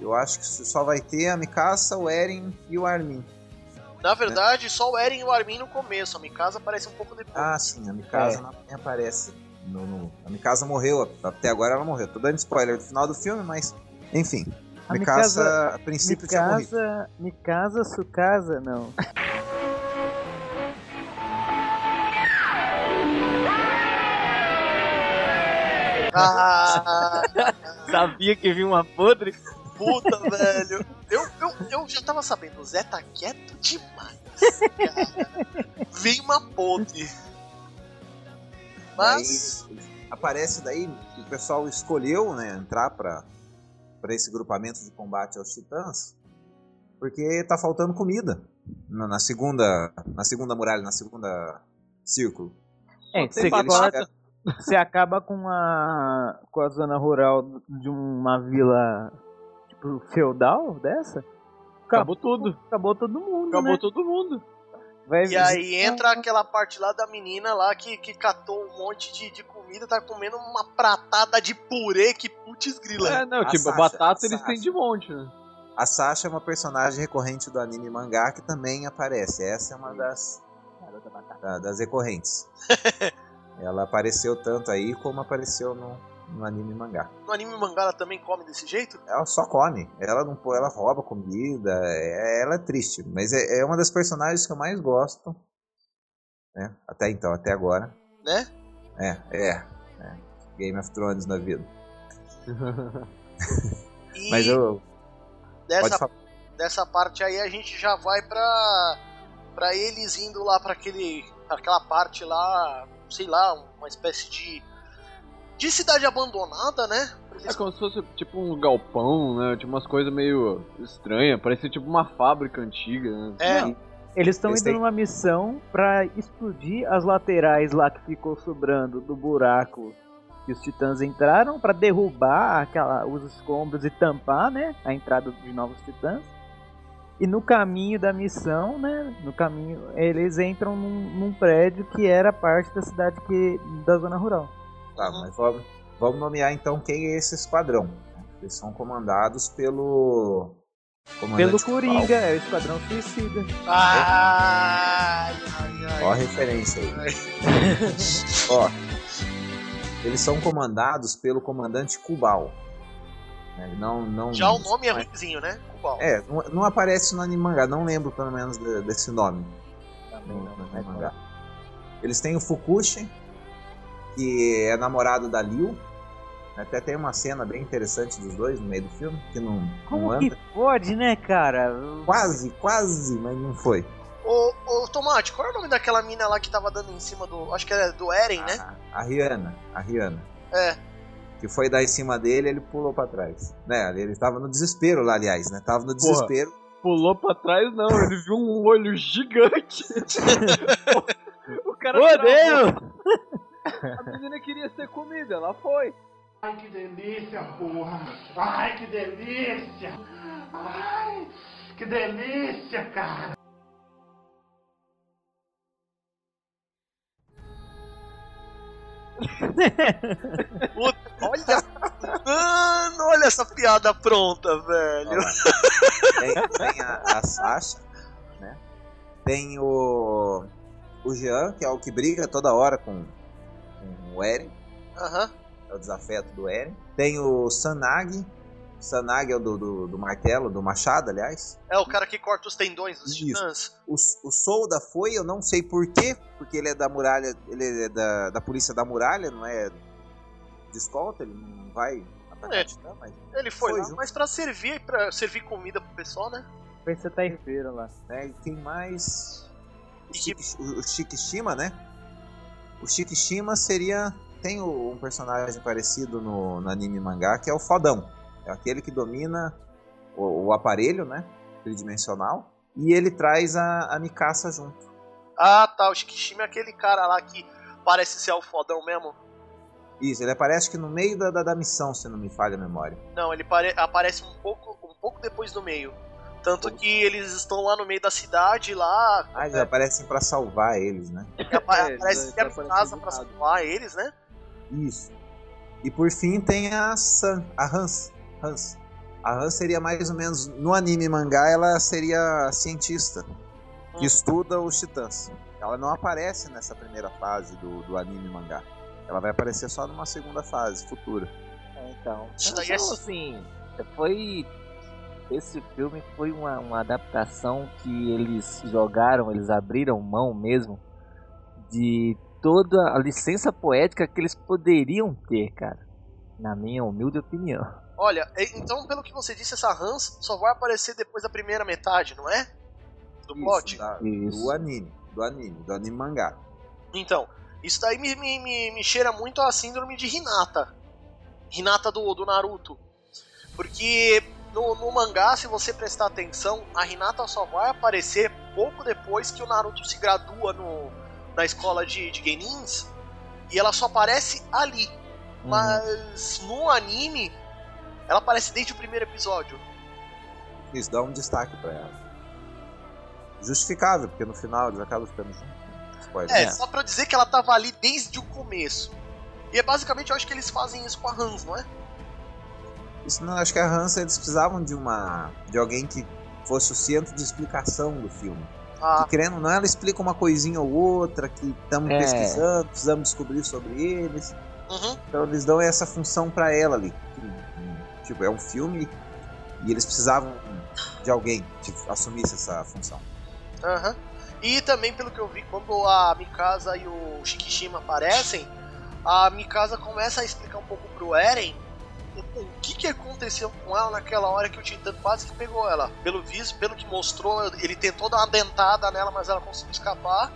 Eu acho que só vai ter a Mikasa, o Eren e o Armin. Na verdade, só o Eren e o Armin no começo. A Mikasa aparece um pouco depois. Ah, sim, a Mikasa É. não aparece. No, no- A Mikasa morreu, até agora ela morreu. Tô dando spoiler do final do filme, mas enfim. A Mikasa, Mikasa- a princípio tinha morrido. Mikasa. Mikasa, Sukasa, não. Ah, Sabia que vinha uma podre? puta, velho. Eu, eu, eu já tava sabendo, o Zé tá quieto demais. Cara. Vem uma podre. Mas. Aí aparece daí que o pessoal escolheu né, entrar pra, para esse grupamento de combate aos titãs, porque tá faltando comida na, na segunda, na segunda muralha, na segunda círculo. É, você, corta- você acaba com a, com a zona rural de uma vila tipo, feudal dessa. Acabou tudo. Acabou todo mundo, Acabou né? todo mundo. Vai E aí entra aquela parte lá da menina lá que, que catou um monte de, de comida, tá comendo uma pratada de purê, que putz grila. É, não, A tipo, Sasha, batata eles têm de monte, né? A Sasha é uma personagem recorrente do anime e mangá que também aparece. Essa é uma das, da- das recorrentes. Ela apareceu tanto aí como apareceu no, no anime e mangá. No anime mangá ela também come desse jeito? Ela só come. Ela não ela rouba comida. é- ela é triste. Mas é, é uma das personagens que eu mais gosto. Né? Até então, até agora. Né? É, é. é. Game of Thrones na vida. E Mas eu. Dessa, dessa parte aí a gente já vai pra, pra eles indo lá pra aquele, pra aquela parte lá, sei lá, uma espécie de. De cidade abandonada, né? É como se fosse tipo um galpão, né? Tipo umas coisas meio estranhas. Parece tipo uma fábrica antiga, né? É, Eles estão indo têm- numa missão pra explodir as laterais lá que ficou sobrando do buraco que os titãs entraram pra derrubar aquela, os escombros e tampar, né, a entrada de novos titãs. E no caminho da missão, né, no caminho eles entram num, num prédio que era parte da cidade que da zona rural. Tá, mas vamos, vamos nomear então quem é esse esquadrão. né? Eles são comandados pelo. Pelo Coringa, é o Esquadrão Suicida. Ai. Ó a referência aí. Ó, eles são comandados pelo comandante Kubal. Né, Não, não, Já o nome é ruimzinho, né? Cubal. É, não, não aparece no anime mangá, não lembro pelo menos de- desse nome. Também não, não é mangá. Eles têm o Fukushi, que é namorado da Liu. Até tem uma cena bem interessante dos dois no meio do filme, que não, não Como anda. que pode, né, cara? Quase, quase, mas não foi. Ô, ô, Tomate, qual é o nome daquela mina lá que tava dando em cima do. Acho que era do Eren, né? A, Rihanna, a Rihanna. É. Que foi dar em cima dele, ele pulou pra trás. Né, ele tava no desespero lá, aliás, né? Tava no desespero. Pulou pra trás, não. Ele viu um olho gigante. o cara Ô, travou. Deus! A menina queria ser comida, ela foi. Ai, que delícia, porra! Ai, que delícia! Ai, que delícia, cara! Olha. Mano, olha essa piada pronta, velho. Tem, tem a, a Sasha, né? Tem o. O Jean, que é o que briga toda hora com, com o Eren. Aham. É o desafeto do Eren. Tem o Sanag. Sanag é o do, do, do martelo, do machado, aliás. É o cara que corta os tendões dos Isso. titãs. O, o Solda foi, eu não sei porquê, porque ele é da muralha, ele é da, da polícia da muralha, não é de escolta, ele não vai atacar É. Titã, mas Ele foi, Foi lá, junto. mas pra servir, pra servir comida pro pessoal, né? Pensa taifeira lá. né, e quem mais? O, que- Shiki- o, o Shikishima, né? O Shikishima seria. Tem um personagem parecido no, no anime mangá, que é o Fodão. É aquele que domina o, o aparelho, né? Tridimensional. E ele traz a, a Mikasa junto. Ah, tá. O Shikishima é aquele cara lá que parece ser o fodão mesmo. Isso, ele aparece que no meio da, da, da missão, se não me falha a memória. Não, ele pare- aparece um pouco, um pouco depois do meio. Tanto que eles estão lá no meio da cidade, lá. Ah, eles aparecem pra salvar eles, né? É, aparece que a aparecem casa pra salvar eles, né? Isso. E por fim tem a San, a Hans. Hans. A Hans seria mais ou menos, no anime mangá, ela seria a cientista que Hum. estuda os titãs. Ela não aparece nessa primeira fase do, do anime mangá. Ela vai aparecer só numa segunda fase, futura. É, então. Isso Então, daí é- assim, foi. Esse filme foi uma, uma adaptação que eles jogaram, eles abriram mão mesmo de toda a licença poética que eles poderiam ter, cara. Na minha humilde opinião. Olha, e- então, pelo que você disse, essa Hans só vai aparecer depois da primeira metade, não é? Do plot? Isso, da- Isso. do anime. Do anime, do anime mangá. Então, isso daí me, me, me, me cheira muito a síndrome de Hinata. Hinata do, do Naruto. Porque no, no mangá, se você prestar atenção, a Hinata só vai aparecer pouco depois que o Naruto se gradua no, na escola de, de Genins. E ela só aparece ali. Uhum. Mas no anime, ela aparece desde o primeiro episódio. Isso dá um destaque pra ela. Justificável, porque no final eles acabam ficando juntos. Spoiler. É, só pra dizer que ela tava ali desde o começo. E é basicamente, eu acho que eles fazem isso com a Hans, não é? Isso não, acho que a Hansa eles precisavam de uma. de alguém que fosse o centro de explicação do filme. Ah, Que querendo ou não, ela explica uma coisinha ou outra, que estamos É. pesquisando, precisamos descobrir sobre eles. uhum. Então eles dão essa função pra ela ali. Tipo, é um filme e eles precisavam de alguém que assumisse essa função. Aham. E também, pelo que eu vi, quando a Mikasa e o Shikishima aparecem, a Mikasa começa a explicar um pouco pro Eren o, que, que aconteceu com ela naquela hora que o Titã quase que pegou ela. Pelo visto, pelo que mostrou, ele tentou dar uma dentada nela, mas ela conseguiu escapar.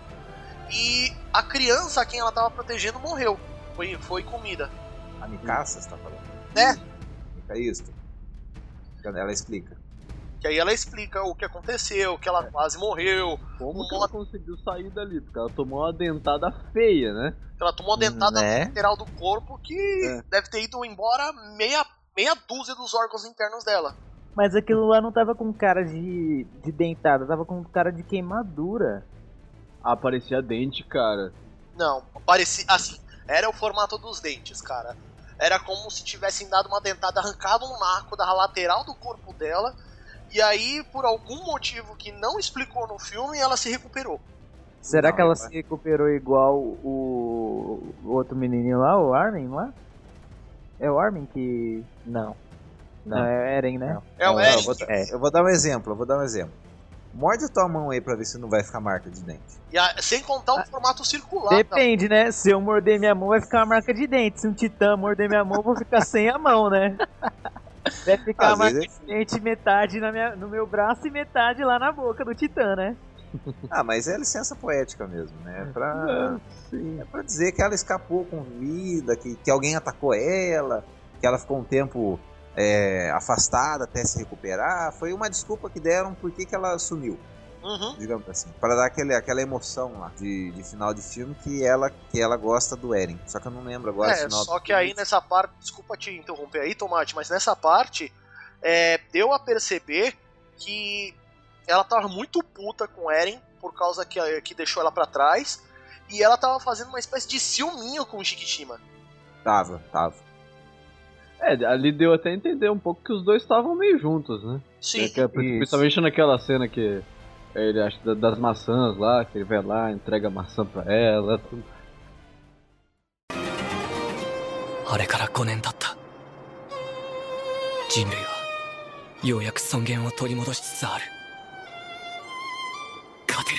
E a criança a quem ela tava protegendo morreu. Foi, foi comida. A Mikasa, você tá falando? É. É isso. Ela explica. Que aí ela explica o que aconteceu, que ela quase morreu, Como que ela conseguiu sair dali? Porque ela tomou uma dentada feia, né? que ela tomou uma dentada Né? lateral do corpo que É. deve ter ido embora meia, meia dúzia dos órgãos internos dela. Mas aquilo lá não tava com cara de, de dentada, tava com cara de queimadura. Ah, parecia dente, cara. Não, parecia assim, era o formato dos dentes, cara. Era como se tivessem dado uma dentada, arrancado um naco da lateral do corpo dela, e aí, por algum motivo que não explicou no filme, ela se recuperou. Será Não, que ela ela- se recuperou igual o, o outro menininho lá, o Armin lá? É o Armin que. Não. Não, Não. é Eren, né? É o Eren. eu, vou, É. eu vou dar um exemplo, eu vou dar um exemplo. Morde a tua mão aí pra ver se não vai ficar marca de dente. E a- sem contar o formato circular. tá? Depende, né? Se eu morder minha mão, vai ficar uma marca de dente. Se um titã morder minha mão, eu vou ficar sem a mão, né? Deve ficar marca vezes- de dente metade na minha, no meu braço e metade lá na boca do titã, né? Ah, mas é licença poética mesmo, né? É pra, Sim. é pra dizer que ela escapou com vida, que, que alguém atacou ela, que ela ficou um tempo é, afastada até se recuperar. Foi uma desculpa que deram por que que ela sumiu, Uhum. digamos assim. Para dar aquele, aquela emoção lá de, de final de filme que ela, que ela gosta do Eren. Só que eu não lembro agora É, se só que aí nessa parte, desculpa te interromper aí, Tomate, mas nessa parte é, deu a perceber que ela tava muito puta com Eren por causa que, que deixou ela pra trás e ela tava fazendo uma espécie de ciúminho com o Shikishima. Tava, tava. É, ali deu até a entender um pouco que os dois estavam meio juntos, né? Sim, É principalmente naquela cena que ele acha da- das maçãs lá, que ele vai lá, entrega a maçã pra ela. Tudo. あれから5年経った人類はようやく尊厳を取り戻しつつある勝てる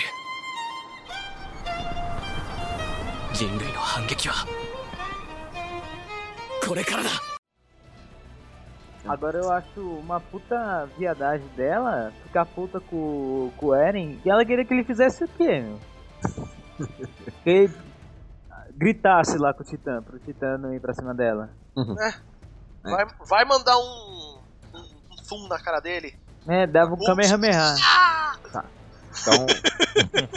人類の反撃はこれからだ Agora eu acho uma puta viadagem dela ficar puta com, com o Eren e ela queria que ele fizesse o quê, meu? que ele gritasse lá com o Titã, pro Titã não ir pra cima dela. vai, vai mandar um, um, um zoom na cara dele. É, dava um Kamehameha. Então,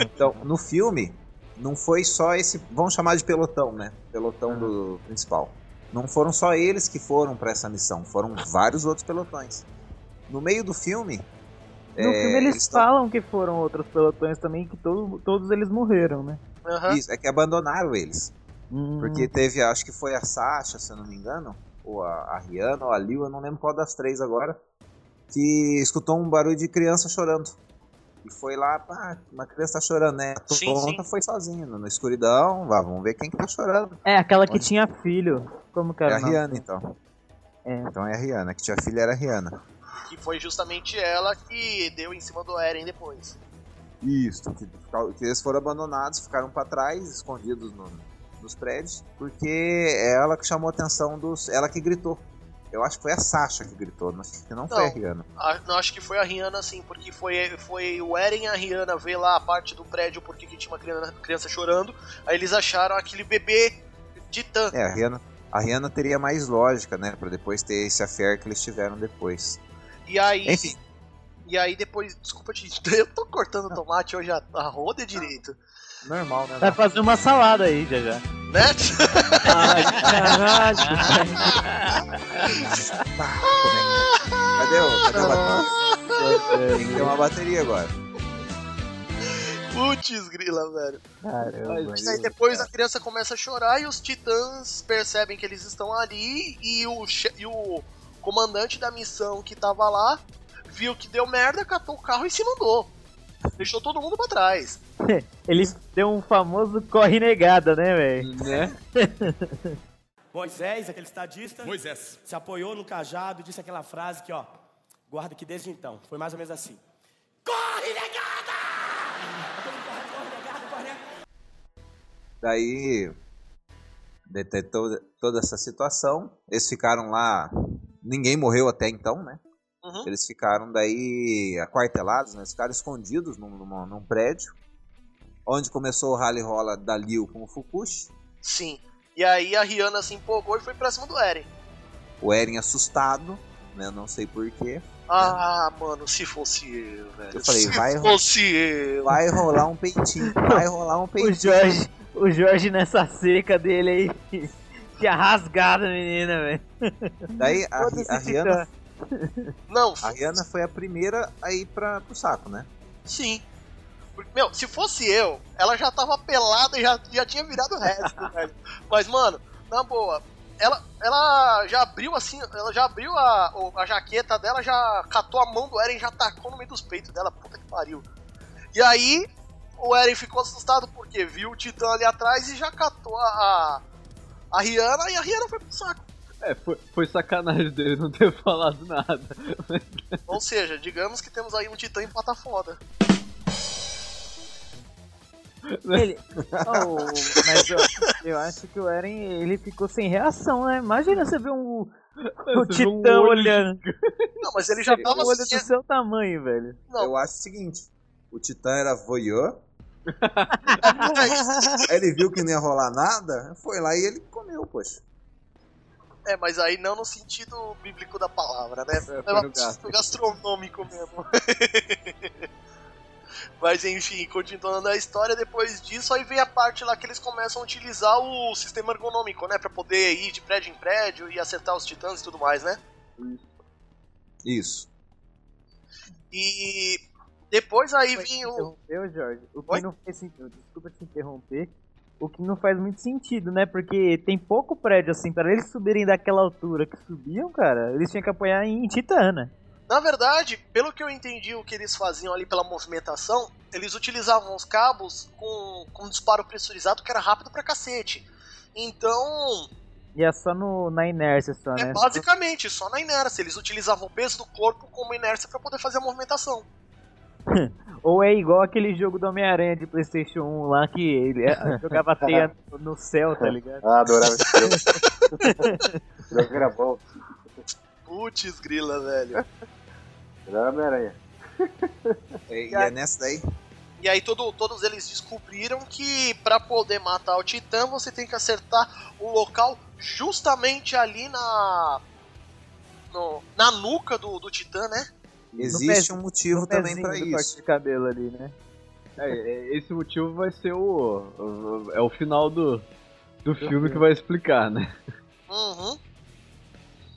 então, no filme, não foi só esse. Vamos chamar de pelotão, né? Pelotão do principal. Não foram só eles que foram pra essa missão, foram vários outros pelotões. No meio do filme. No é, filme eles tão- falam que foram outros pelotões também, que todo, todos eles morreram, né? Aham. Isso, é que abandonaram eles. Hum, Porque teve, acho que foi a Sasha, se eu não me engano, ou a, a Rihanna, ou a Liu, eu não lembro qual das três agora, que escutou um barulho de criança chorando. E foi lá, pá, uma criança tá chorando, né? A Sim, sim. foi sozinho, na escuridão, vá, vamos ver quem que tá chorando. É, aquela que Onde? tinha filho. Como que É era a o nome? Rihanna, então. É. Então é a Rihanna, que tinha filha era a Rihanna. Que foi justamente ela que deu em cima do Eren depois. Isso, que, que eles foram abandonados, ficaram pra trás, escondidos no- nos prédios, porque é ela que chamou a atenção dos. Ela que gritou. Eu acho que foi a Sasha que gritou, não, que não foi a Não. Rihanna. Ah, não, acho que foi a Rihanna sim, porque foi, foi o Eren e a Rihanna ver lá a parte do prédio porque que tinha uma criança, criança chorando. Aí eles acharam aquele bebê Titã. É, a Rihanna, A Rihanna teria mais lógica, né? Pra depois ter esse affair que eles tiveram depois. E aí. Enfim. E aí depois. Desculpa te. Eu tô cortando tomate hoje a, a roda direito. Normal, né? Vai fazer uma salada aí já já. Né? Ai, caralho. Cadê o, cadê o bateria? Tem que ter uma bateria agora. Putz, grila, velho. Caramba. E aí depois a criança começa a chorar e os titãs percebem que eles estão ali e o, e o comandante da missão que tava lá viu que deu merda, catou o carro e se mandou. Deixou todo mundo pra trás. Eles deu um famoso corre negada, né, velho? Né? Moisés, aquele estadista, Moisés. se apoiou no cajado e disse aquela frase que, ó, guarda que desde então, foi mais ou menos assim. Corre, negada! Todo mundo corre, corre, negada, corre, negada. Daí detectou toda essa situação. Eles ficaram lá. Ninguém morreu até então, né? Uhum. Eles ficaram daí aquartelados, né? Eles ficaram escondidos num, num, num prédio. Onde começou o rally rola da Liu com o Fukushi. Sim. E aí a Rihanna se empolgou e foi pra cima do Eren. O Eren assustado, né? Não sei porquê. Ah, mano, se fosse eu, velho. Eu falei, se vai ro- fosse eu. Vai rolar um peitinho. Vai rolar um O peitinho. Jorge, o Jorge nessa seca dele aí tinha rasgado a menina, velho. Daí a, a Rihanna, Não, a Rihanna foi a primeira a ir pra, pro saco, né? sim. Porque, meu, se fosse eu, ela já tava pelada e já, já tinha virado o resto, velho. Mas, mano, na boa, ela, ela já abriu assim, ela já abriu a, a jaqueta dela, já catou a mão do Eren e já tacou no meio dos peitos dela, puta que pariu. E aí, o Eren ficou assustado porque viu o Titã ali atrás e já catou a, a, a Rihanna e a Rihanna foi pro saco. É, foi, foi sacanagem dele não ter falado nada. Ou seja, digamos que temos aí um Titã em pata foda. Ele, Oh, mas eu, eu acho que o Eren ele ficou sem reação, né? Imagina você ver um, o Você um Titã olho olhando. Não, mas ele já tava olho do assim. seu tamanho, velho. Não. Eu acho o seguinte: o Titã era voyeur. Aí ele viu que não ia rolar nada, foi lá e ele comeu, poxa. É, mas aí não no sentido bíblico da palavra, né? É, no gastronômico mesmo. mas enfim, continuando a história, depois disso, aí vem a parte lá que eles começam a utilizar o sistema ergonômico, né? Pra poder ir de prédio em prédio e acertar os titãs e tudo mais, né? Isso. E depois aí vem o. Interrompeu, Jorge? O que Oi? não faz sentido, desculpa te interromper. O que não faz muito sentido, né? Porque tem pouco prédio assim, para eles subirem daquela altura que subiam, cara, eles tinham que apoiar em Titana. Na verdade, pelo que eu entendi o que eles faziam ali pela movimentação, eles utilizavam os cabos com, com um disparo pressurizado que era rápido pra cacete. Então, E é só no, na inércia só, É né? basicamente só na inércia. Eles utilizavam o peso do corpo como inércia pra poder fazer a movimentação. Ou é igual aquele jogo do Homem-Aranha de Playstation 1 lá que ele é, jogava teia no, céu, tá ligado? Ah, adorava esse jogo. Jogo era bom. Putz, grila, velho. Era Homem-Aranha. E, e é nessa daí. E aí todo- todos eles descobriram que pra poder matar o Titã você tem que acertar o local justamente ali na. no- na nuca do, do Titã, né? Existe um motivo No também corte isso. de cabelo ali, né? É, é, esse motivo vai ser o. o- É o final do, do filme que vai explicar, né? Uhum,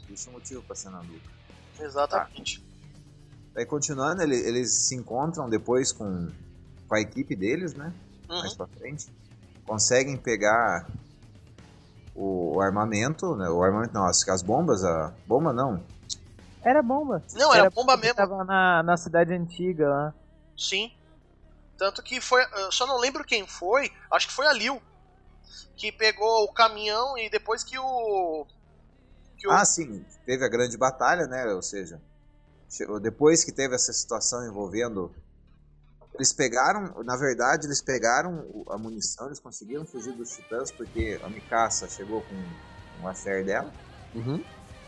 Existe um motivo pra ser na nuca. exatamente. Daí continuando, ele- eles se encontram depois com, com a equipe deles, né? Mais Uhum. pra frente. Conseguem pegar o, o armamento, né? O armamento não, as, as bombas, a. Bomba não. Era bomba. Não, era bomba porque mesmo. Tava na, na cidade antiga lá. Sim. Tanto que foi. Eu só não lembro quem foi. Acho que foi a Lil. Que pegou o caminhão e depois que o. Que o Ah, sim, teve a grande batalha, né? Ou seja, chegou- depois que teve essa situação envolvendo. Eles pegaram, na verdade, eles pegaram a munição, eles conseguiram fugir dos titãs porque a Mikasa chegou com um affair dela. Uhum.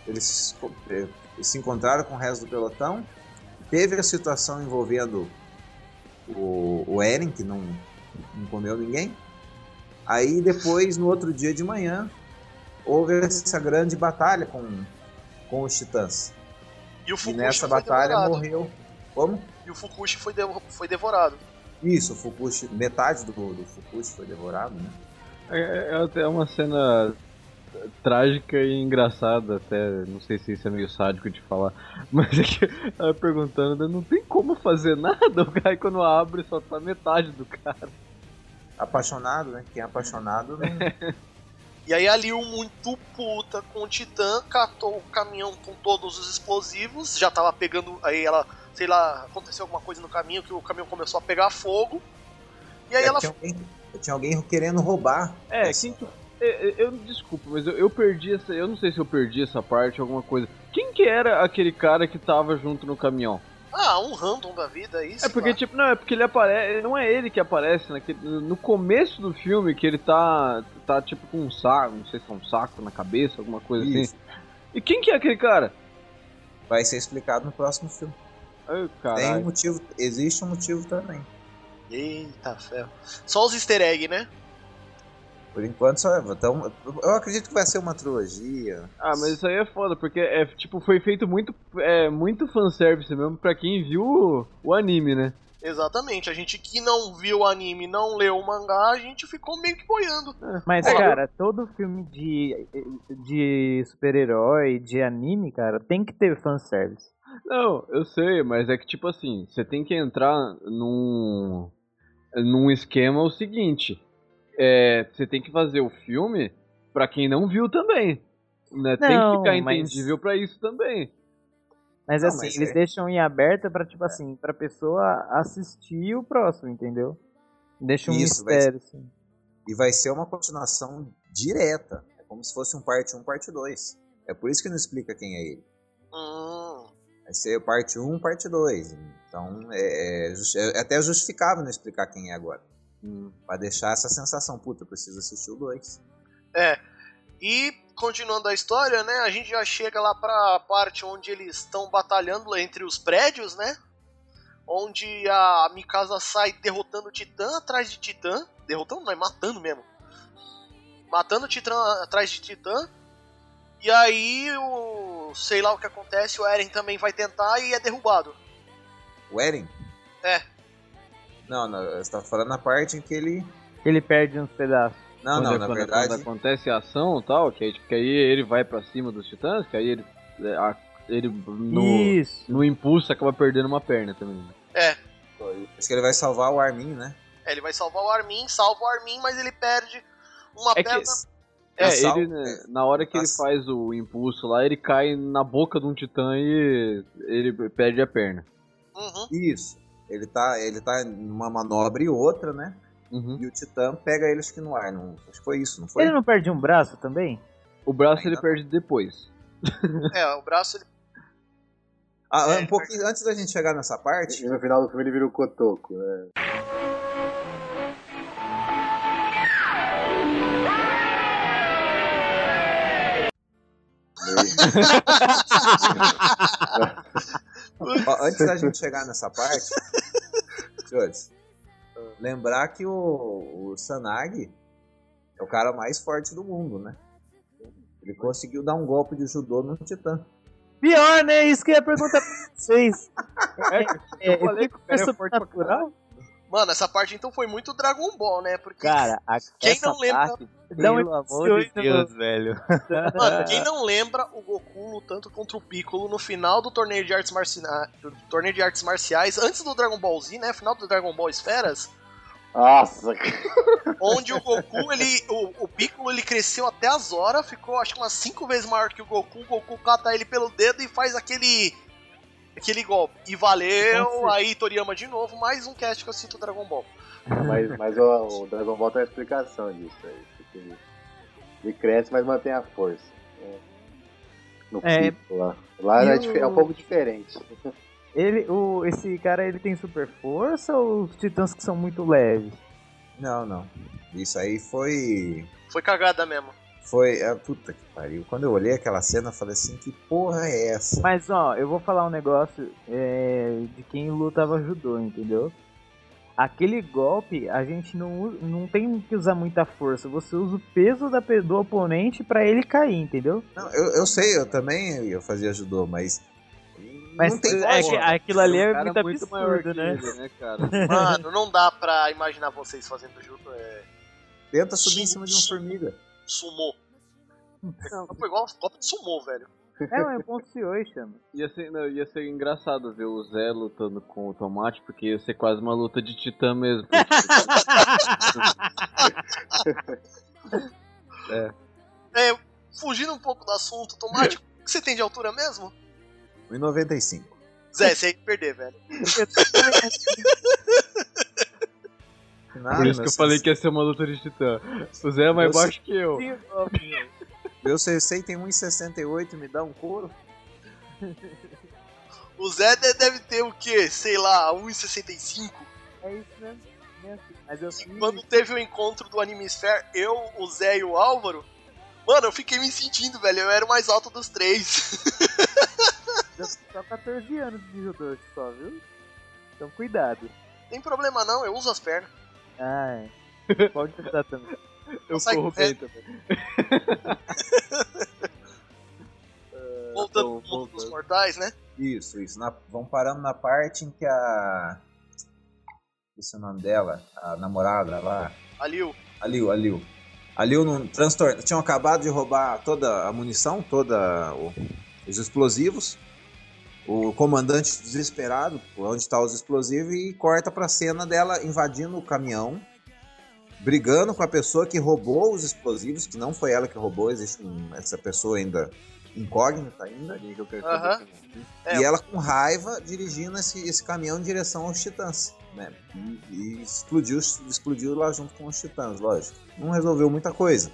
Eles eh, se encontraram com o resto do pelotão. Teve a situação envolvendo o, o Eren, que não, não comeu ninguém. Aí depois, no outro dia de manhã, houve essa grande batalha com, com os titãs. E o E nessa batalha devorado. morreu. Como? E o Fukushi foi, devo- foi devorado. Isso, o Fukushi, metade do, do Fukushi foi devorado, né? É, é até uma cena trágica e engraçada, até. Não sei se isso é meio sádico de falar. Mas é que ela perguntando, não tem como fazer nada. O cara quando abre só tá metade do cara. Apaixonado, né? Quem é apaixonado não. E aí a Liu, muito puta com o Titã, catou o caminhão com todos os explosivos, já tava pegando. Aí ela, sei lá, aconteceu alguma coisa no caminho que o caminhão começou a pegar fogo. E aí É, ela. tinha, alguém, tinha alguém querendo roubar. É, essa- quem que. Eu, eu, eu- desculpa, mas eu, eu perdi essa. Eu não sei se eu perdi essa parte, alguma coisa. Quem que era aquele cara que tava junto no caminhão? Ah, um random da vida. É sei porque, lá. tipo, não, é porque ele aparece. Não é ele que aparece naquele, no começo do filme que ele tá. tá tipo com um saco, não sei se é um saco na cabeça, alguma coisa Isso. assim. E quem que é aquele cara? Vai ser explicado no próximo filme. Ai, Tem um motivo, existe um motivo também. Eita ferro. Só os easter egg, né? Por enquanto só. Então, eu acredito que vai ser uma trilogia. Ah, mas isso aí é foda, porque é, tipo, foi feito muito, é, muito fanservice mesmo pra quem viu o, o anime, né? Exatamente. A gente que não viu o anime, não leu o mangá, a gente ficou meio que boiando. Mas, É, cara, todo filme de, de super-herói, de anime, cara, tem que ter fanservice. Não, eu sei, mas é que tipo assim, você tem que entrar num num esquema o seguinte, é, você tem que fazer o filme pra quem não viu também, né? tem que Não, ficar mas- entendível pra isso também. Mas Não, assim, mas eles é- deixam em aberta pra, tipo assim, pra pessoa assistir o próximo, entendeu? Deixa um Isso, mistério, assim. E vai ser uma continuação direta. É como se fosse um parte 1, parte 2. É por isso que não explica quem é ele. Hum, Vai ser parte 1, parte 2. Então é, é é até justificável não explicar quem é agora. Pra deixar essa sensação, puta, eu preciso assistir o 2. É. E continuando a história, né? A gente já chega lá pra parte onde eles estão batalhando entre os prédios, né? Onde a Mikasa sai derrotando o Titã atrás de Titã. Derrotando, não, é matando mesmo. Matando o Titã atrás de Titã. E aí o. sei lá o que acontece, o Eren também vai tentar e é derrubado. O Eren? É. Não, não, você tá falando na parte em que ele. Ele perde uns pedaços. Não, Quando- não, na quando, verdade. quando acontece a ação e tal, que aí, tipo, que aí ele vai pra cima dos titãs, que aí ele, é, a- ele no, Isso. no impulso acaba perdendo uma perna também. É. Acho que ele vai salvar o Armin, né? É, Ele vai salvar o Armin, salva o Armin, mas ele perde uma É que- perna. É, Sal- ele, né, na hora que ele Nossa. faz o impulso lá, ele cai na boca de um titã e ele perde a perna. Uhum. Isso. Ele tá, ele tá numa manobra e outra, né? Uhum. E o Titã pega ele acho que no ar. Não, acho que foi isso, não foi? Ele não perde um braço também? O braço Ainda ele não. perde depois. É, o braço ele. Ah, É, um pouquinho antes da gente chegar nessa parte. E no final do filme ele vira o Cotoco, né? Ó, antes da gente chegar nessa parte, senhores, lembrar que o, o Sanagi é o cara mais forte do mundo, né? Ele conseguiu dar um golpe de judô no Titã. Pior, né? Isso que eu ia perguntar pra vocês. É, eu falei que o cara é forte pra natural? Mano, essa parte então foi muito Dragon Ball, né? Porque. Cara, a, Quem essa não lembra- parte, um pelo amor de Deus, velho. Mano, quem não lembra o Goku lutando contra o Piccolo no final do torneio de artes marciais, do torneio de artes marciais, antes do Dragon Ball Z, né? Final do Dragon Ball Esferas, Nossa, onde o Goku, ele, o, o Piccolo, ele cresceu até as horas, ficou acho que umas 5 vezes maior que o Goku. O Goku cata ele pelo dedo e faz aquele aquele golpe. E valeu, aí Toriyama de novo, mais um cast que eu cito Dragon Ball. mas, mas o, o Dragon Ball tem uma explicação disso aí. Ele, ele cresce, mas mantém a força. né? No É. pico lá. Lá é, o- é um pouco diferente. Ele, o, esse cara, ele tem super força ou os titãs que são muito leves? Não, não. Isso aí foi. Foi cagada mesmo. Foi. Ah, puta que pariu. Quando eu olhei aquela cena, eu falei assim: que porra é essa? Mas, ó, eu vou falar um negócio é, de quem lutava judô, entendeu? aquele golpe a gente não, não tem que usar muita força. Você usa o peso da, do oponente pra ele cair, entendeu? Não, eu, eu sei, eu também eu fazia judô, mas. Mas não tem é que aquilo ali é Um muito, muito maior absurdo, que né? ele, né, cara? Mano, não dá pra imaginar vocês fazendo judo é, Tenta subir em cima de uma formiga. Sumô. Foi igual golpe de sumô, velho. É, é um ponto Suoi, chama. Ia ser, não, ia ser engraçado ver o Zé lutando com o Tomate, porque ia ser quase uma luta de titã mesmo. É, fugindo um pouco do assunto, Tomate, o que você tem de altura mesmo? 1,95. Zé, você ia perder, velho. Nada, Por isso que eu falei que ia ser uma luta de titã. O Zé é mais Eu baixo que eu. Meu Sensei tem 1,68 me dá um couro? O Zé de- deve ter o quê? Sei lá, 1,65. É isso mesmo. é assim. Mas eu Quando teve o encontro do Anime Sphere, eu, o Zé e o Álvaro, mano, eu fiquei me sentindo, velho. Eu era o mais alto dos três. só 14 anos de judô só, viu? Então cuidado. Tem problema não, eu uso as pernas. Ah, é. Pode tentar também. Eu Sai- corro é. bem também. Voltando pro mundo dos mortais, né? Isso, isso. Na- vamos parando na parte em que a. Esse é o nome dela, a namorada lá. A Liu. A Liu, a Liu. A Liu não transtorna. Tinham acabado de roubar toda a munição, toda o- os explosivos. O comandante desesperado, onde está os explosivos, e corta pra cena dela invadindo o caminhão, brigando com a pessoa que roubou os explosivos, que não foi ela que roubou, existe um- essa pessoa ainda incógnita ainda. Aham. É, E ela com raiva dirigindo esse, esse caminhão em direção aos titãs, né? E, e explodiu, explodiu lá junto com os titãs, lógico. Não resolveu muita coisa.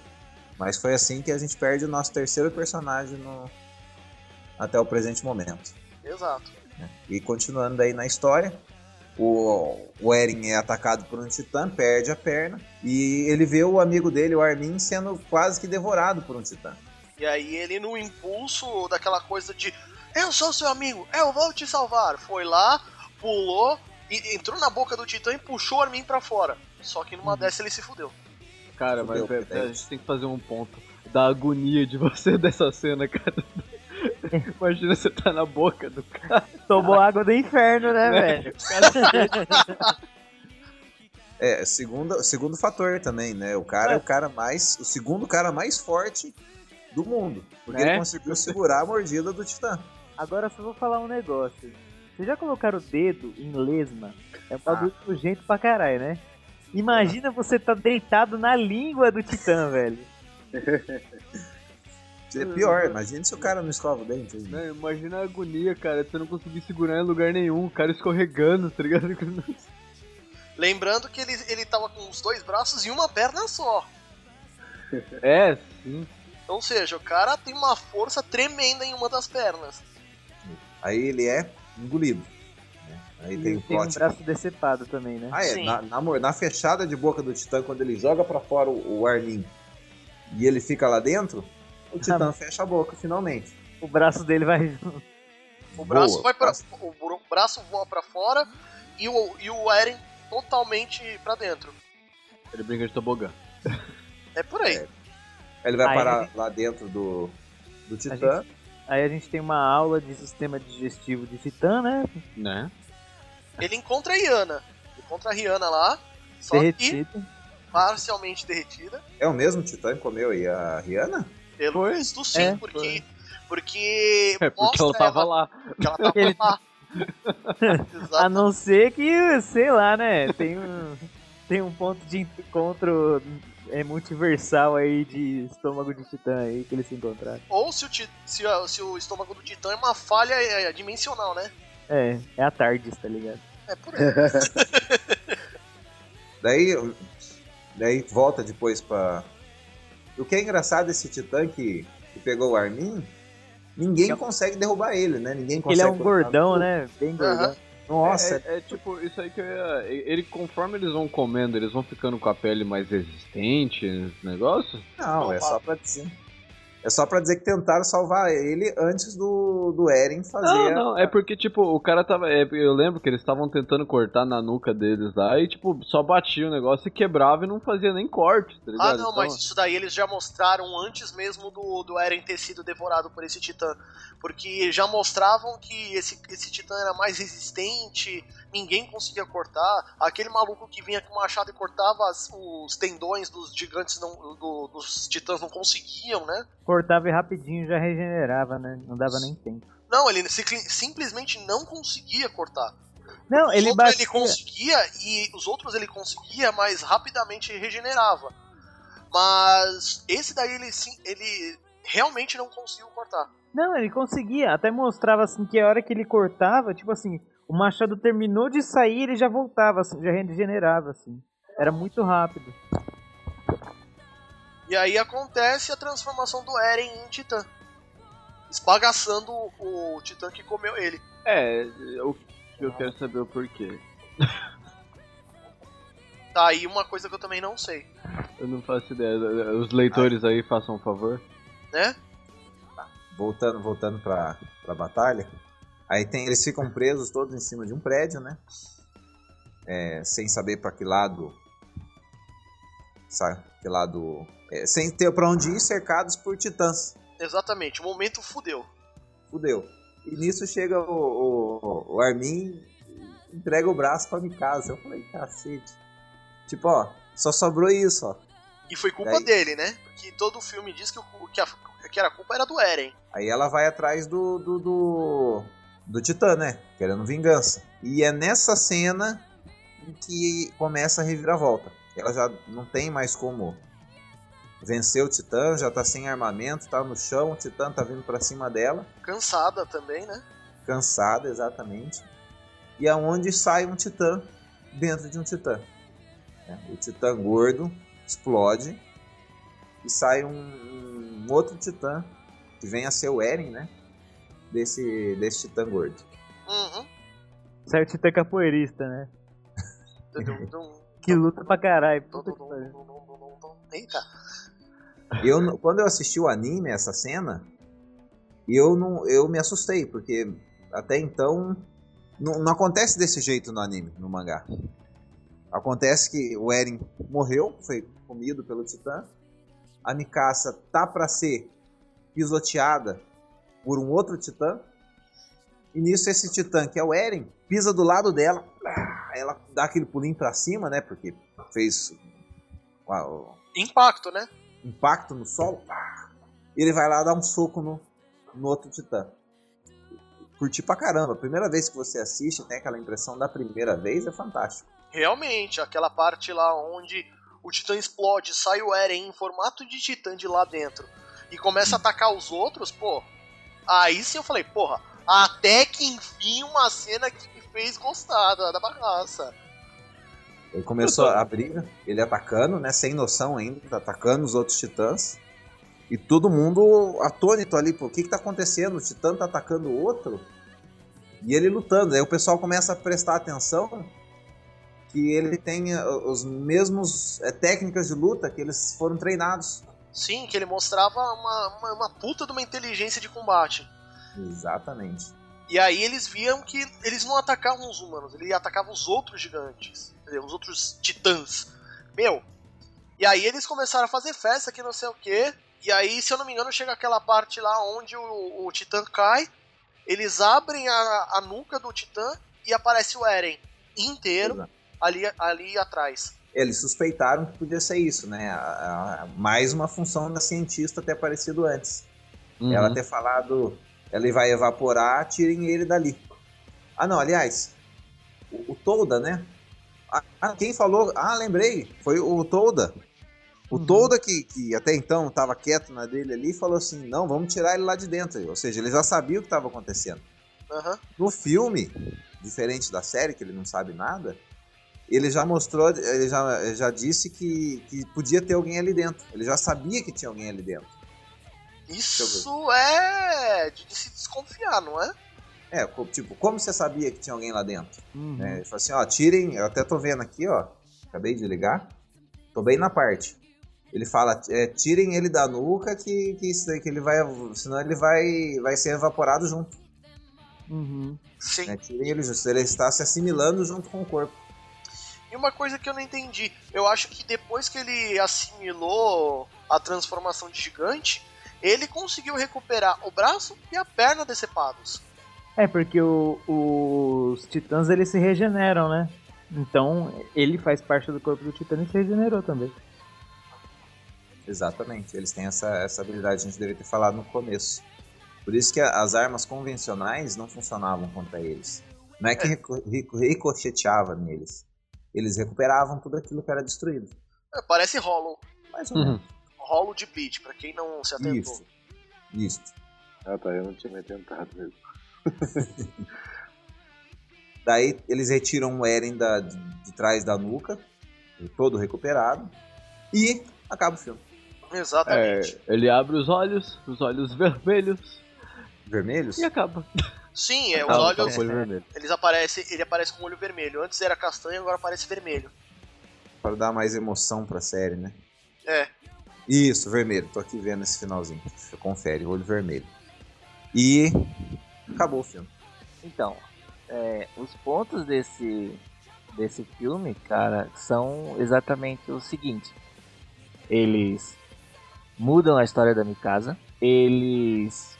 Mas foi assim que a gente perde o nosso terceiro personagem no, até o presente momento. Exato. E continuando daí na história, o, o Eren é atacado por um titã, perde a perna, e ele vê o amigo dele, o Armin, sendo quase que devorado por um titã. E aí ele, no impulso daquela coisa de eu sou seu amigo, eu vou te salvar, foi lá, pulou, e entrou na boca do Titã e puxou o Armin pra fora. Só que numa dessa ele se fudeu. Cara, mas Fudeu, velho, velho. a gente tem que fazer um ponto da agonia de você dessa cena, cara. Imagina você tá na boca do cara. Tomou água do inferno, né, velho? É, segundo, segundo fator também, né? O cara é. o cara mais. O segundo cara mais forte do mundo. Porque Né? ele conseguiu segurar a mordida do Titã. Agora só vou falar um negócio. Vocês já colocaram o dedo em lesma? É um bagulho nojento pra caralho, né? Imagina você tá deitado na língua do Titã, velho. É pior, imagina se o cara não escova o dente. Imagina a agonia, cara, você não conseguir segurar em lugar nenhum, o cara escorregando, tá ligado? Lembrando que ele, ele tava com os dois braços e uma perna só. É, sim. Ou seja, o cara tem uma força tremenda em uma das pernas. Aí ele é engolido. né? Aí tem E o tem um braço decepado também, né? Ah, é. Sim. Na, na, na fechada de boca do Titã, quando ele joga pra fora o, o Armin e ele fica lá dentro, o Titã fecha a boca finalmente. O braço dele vai junto. O braço Boa, vai para braço. o braço voa pra fora e o, e o Eren totalmente pra dentro. Ele brinca de tobogã. É por aí. É. Ele vai Aí parar ele- lá dentro do, do A Titã. gente- Aí a gente tem uma aula de sistema digestivo de Titã, né? Né? Ele encontra a Rihanna. Ele encontra a Rihanna lá, só que Derretido. parcialmente derretida. É o mesmo Titã que comeu aí a Rihanna? Pelo Foi? visto, sim, É, porque. Porque. É porque ela tava lá. Que ela tava Ele- lá. A não ser que, sei lá, né? Tem um, tem um ponto de encontro é, multiversal aí de estômago de Titã aí que eles se encontraram. Ou se o, ti- se, se o estômago do Titã é uma falha é, dimensional, né? É, é a Tardis, tá ligado? É por aí. Daí, daí volta depois pra. O que é engraçado esse Titã que, que pegou o Armin, ninguém consegue derrubar ele, né? Ninguém Ele consegue. é um gordão, né? Bem gordão. Aham. Nossa, É, é tipo, isso aí que eu ia. Ele, conforme eles vão comendo, eles vão ficando com a pele mais resistente, esse negócio. não, é só pra dizer. É só pra dizer que tentaram salvar ele antes do, do Eren fazer. Não, a- não, é porque, tipo, o cara tava. é, eu lembro que eles estavam tentando cortar na nuca deles lá e, tipo, só batia o negócio e quebrava e não fazia nem corte, tá ligado? Ah, não, mas isso daí eles já mostraram antes mesmo do, do Eren ter sido devorado por esse titã. Porque já mostravam que esse, esse titã era mais resistente, ninguém conseguia cortar. Aquele maluco que vinha com o machado e cortava as- os tendões dos gigantes, não, do- dos titãs não conseguiam, né? Cortava e rapidinho já regenerava, né? Não dava nem tempo. Não, ele simple- simplesmente não conseguia cortar. Não, Os ele batia. ele conseguia e os outros ele conseguia, mas rapidamente regenerava. Mas esse daí ele sim, ele realmente não conseguiu cortar. Não, ele conseguia. Até mostrava assim que a hora que ele cortava, tipo assim, o machado terminou de sair, ele já voltava, assim, já regenerava, assim. Era muito rápido. E aí acontece a transformação do Eren em Titã. Esbagaçando o, o Titã que comeu ele. É, eu, eu quero saber o porquê. Tá aí uma coisa que eu também não sei, Eu não faço ideia. Os leitores aí façam um favor. né? Voltando, voltando pra, pra batalha. Aí tem, eles ficam presos todos em cima de um prédio, né? É, sem saber pra que lado. Sabe? Que lado. É, sem ter pra onde ir, cercados por titãs. Exatamente, o momento fudeu. Fudeu. E nisso chega o, o, o Armin e entrega o braço pra Mikasa. Eu falei, cacete. Tipo, ó, só sobrou isso, ó. E foi culpa Daí- dele, né? Porque todo o filme diz que, o, que, a, que era culpa era do Eren. Aí ela vai atrás do, do, do, do Titã, né? Querendo vingança. E é nessa cena em que começa a reviravolta. Ela já não tem mais como vencer o Titã, já tá sem armamento, tá no chão, o Titã tá vindo pra cima dela, Cansada também, né? cansada exatamente. E aonde sai um Titã dentro de um Titã. né? O Titã gordo explode e sai um, um outro Titã que vem a ser o Eren, né? Desse, desse Titã gordo. Uhum. Certo Titã capoeirista, né? Que luta pra caralho. Puta que. Eita. Eu, quando eu assisti o anime, essa cena, eu não, eu me assustei, porque até então não, não acontece desse jeito no anime, no mangá. Acontece que o Eren morreu, foi comido pelo Titã. A Mikasa tá pra ser pisoteada por um outro Titã. E nisso esse Titã, que é o Eren, pisa do lado dela. Ela dá aquele pulinho pra cima, né? Porque fez o- Impacto, né? impacto no solo, ele vai lá dar um soco no, no outro titã. Curti pra caramba. A primeira vez que você assiste, tem aquela impressão da primeira vez, é fantástico. Realmente, aquela parte lá onde o Titã explode, sai o Eren em formato de Titã de lá dentro e começa a atacar os outros, pô. Aí sim eu falei, porra, até que enfim uma cena que fez gostar da, da bagaça. Ele começou a briga, ele atacando, né? Sem noção ainda, tá atacando os outros titãs. E todo mundo atônito ali, pô, o que que tá acontecendo? O titã tá atacando o outro? E ele lutando. Aí o pessoal começa a prestar atenção que ele tem eh, os mesmos eh, técnicas de luta que eles foram treinados. Sim, que ele mostrava uma, uma, uma puta de uma inteligência de combate. Exatamente. E aí eles viam que eles não atacavam os humanos, eles atacavam os outros gigantes, quer dizer, os outros titãs. Meu, e aí eles começaram a fazer festa que não sei o que. E aí, se eu não me engano, chega aquela parte lá onde o, o titã cai, eles abrem a, a nuca do titã e aparece o Eren inteiro Exato. ali, ali atrás. Eles suspeitaram que podia ser isso, né? A- a- mais uma função da cientista ter aparecido antes. Uhum. Ela ter falado, ele vai evaporar, tirem ele dali. Ah, não, aliás, o, o Tolda, né? Ah, ah, quem falou? Ah, lembrei, foi o Tolda. O Tolda, que, que até então estava quieto na dele ali, falou assim: não, vamos tirar ele lá de dentro. Ou seja, ele já sabia o que estava acontecendo. Aham. No filme, diferente da série, que ele não sabe nada, ele já mostrou, ele já, já disse que, que podia ter alguém ali dentro. Ele já sabia que tinha alguém ali dentro. Isso é de, de se desconfiar, não é? É, tipo, como você sabia que tinha alguém lá dentro? Uhum. Né? Ele falou assim, ó, tirem, eu até tô vendo aqui, ó, acabei de ligar, tô bem na parte. Ele fala, é, tirem ele da nuca que, que isso daí, que ele vai. Senão ele vai, vai ser evaporado junto. Uhum. Sim. Né? Tirem ele junto. Ele está se assimilando junto com o corpo. E uma coisa que eu não entendi, eu acho que depois que ele assimilou a transformação de gigante, ele conseguiu recuperar o braço e a perna decepados. É, porque o- os titãs eles se regeneram, né? Então ele faz parte do corpo do titã e se regenerou também. Exatamente, eles têm essa, essa habilidade, a gente deveria ter falado no começo. Por isso que as armas convencionais não funcionavam contra eles. Não é que reco- rico- ricocheteava neles. Eles recuperavam tudo aquilo que era destruído. É, parece Hollow. Mais ou menos. Hollow de Bleach, pra quem não se atentou. Isso. Isso. Ah tá, eu não tinha me tentado mesmo. Daí eles retiram o Eren da, de, de trás da nuca, todo recuperado, e acaba o filme. Exatamente. É, ele abre os olhos, os olhos vermelhos, Vermelhos? e acaba. Sim, é, os Acaba, olhos. acaba olho. Eles aparecem, ele aparece com o olho vermelho. Antes era castanho, agora aparece vermelho. Para dar mais emoção pra série, né? É. Isso, vermelho. Tô aqui vendo esse finalzinho. Confere, olho vermelho. E acabou o filme. Então, é, os pontos desse, desse filme, cara, são exatamente o seguinte. Eles mudam a história da Mikasa, eles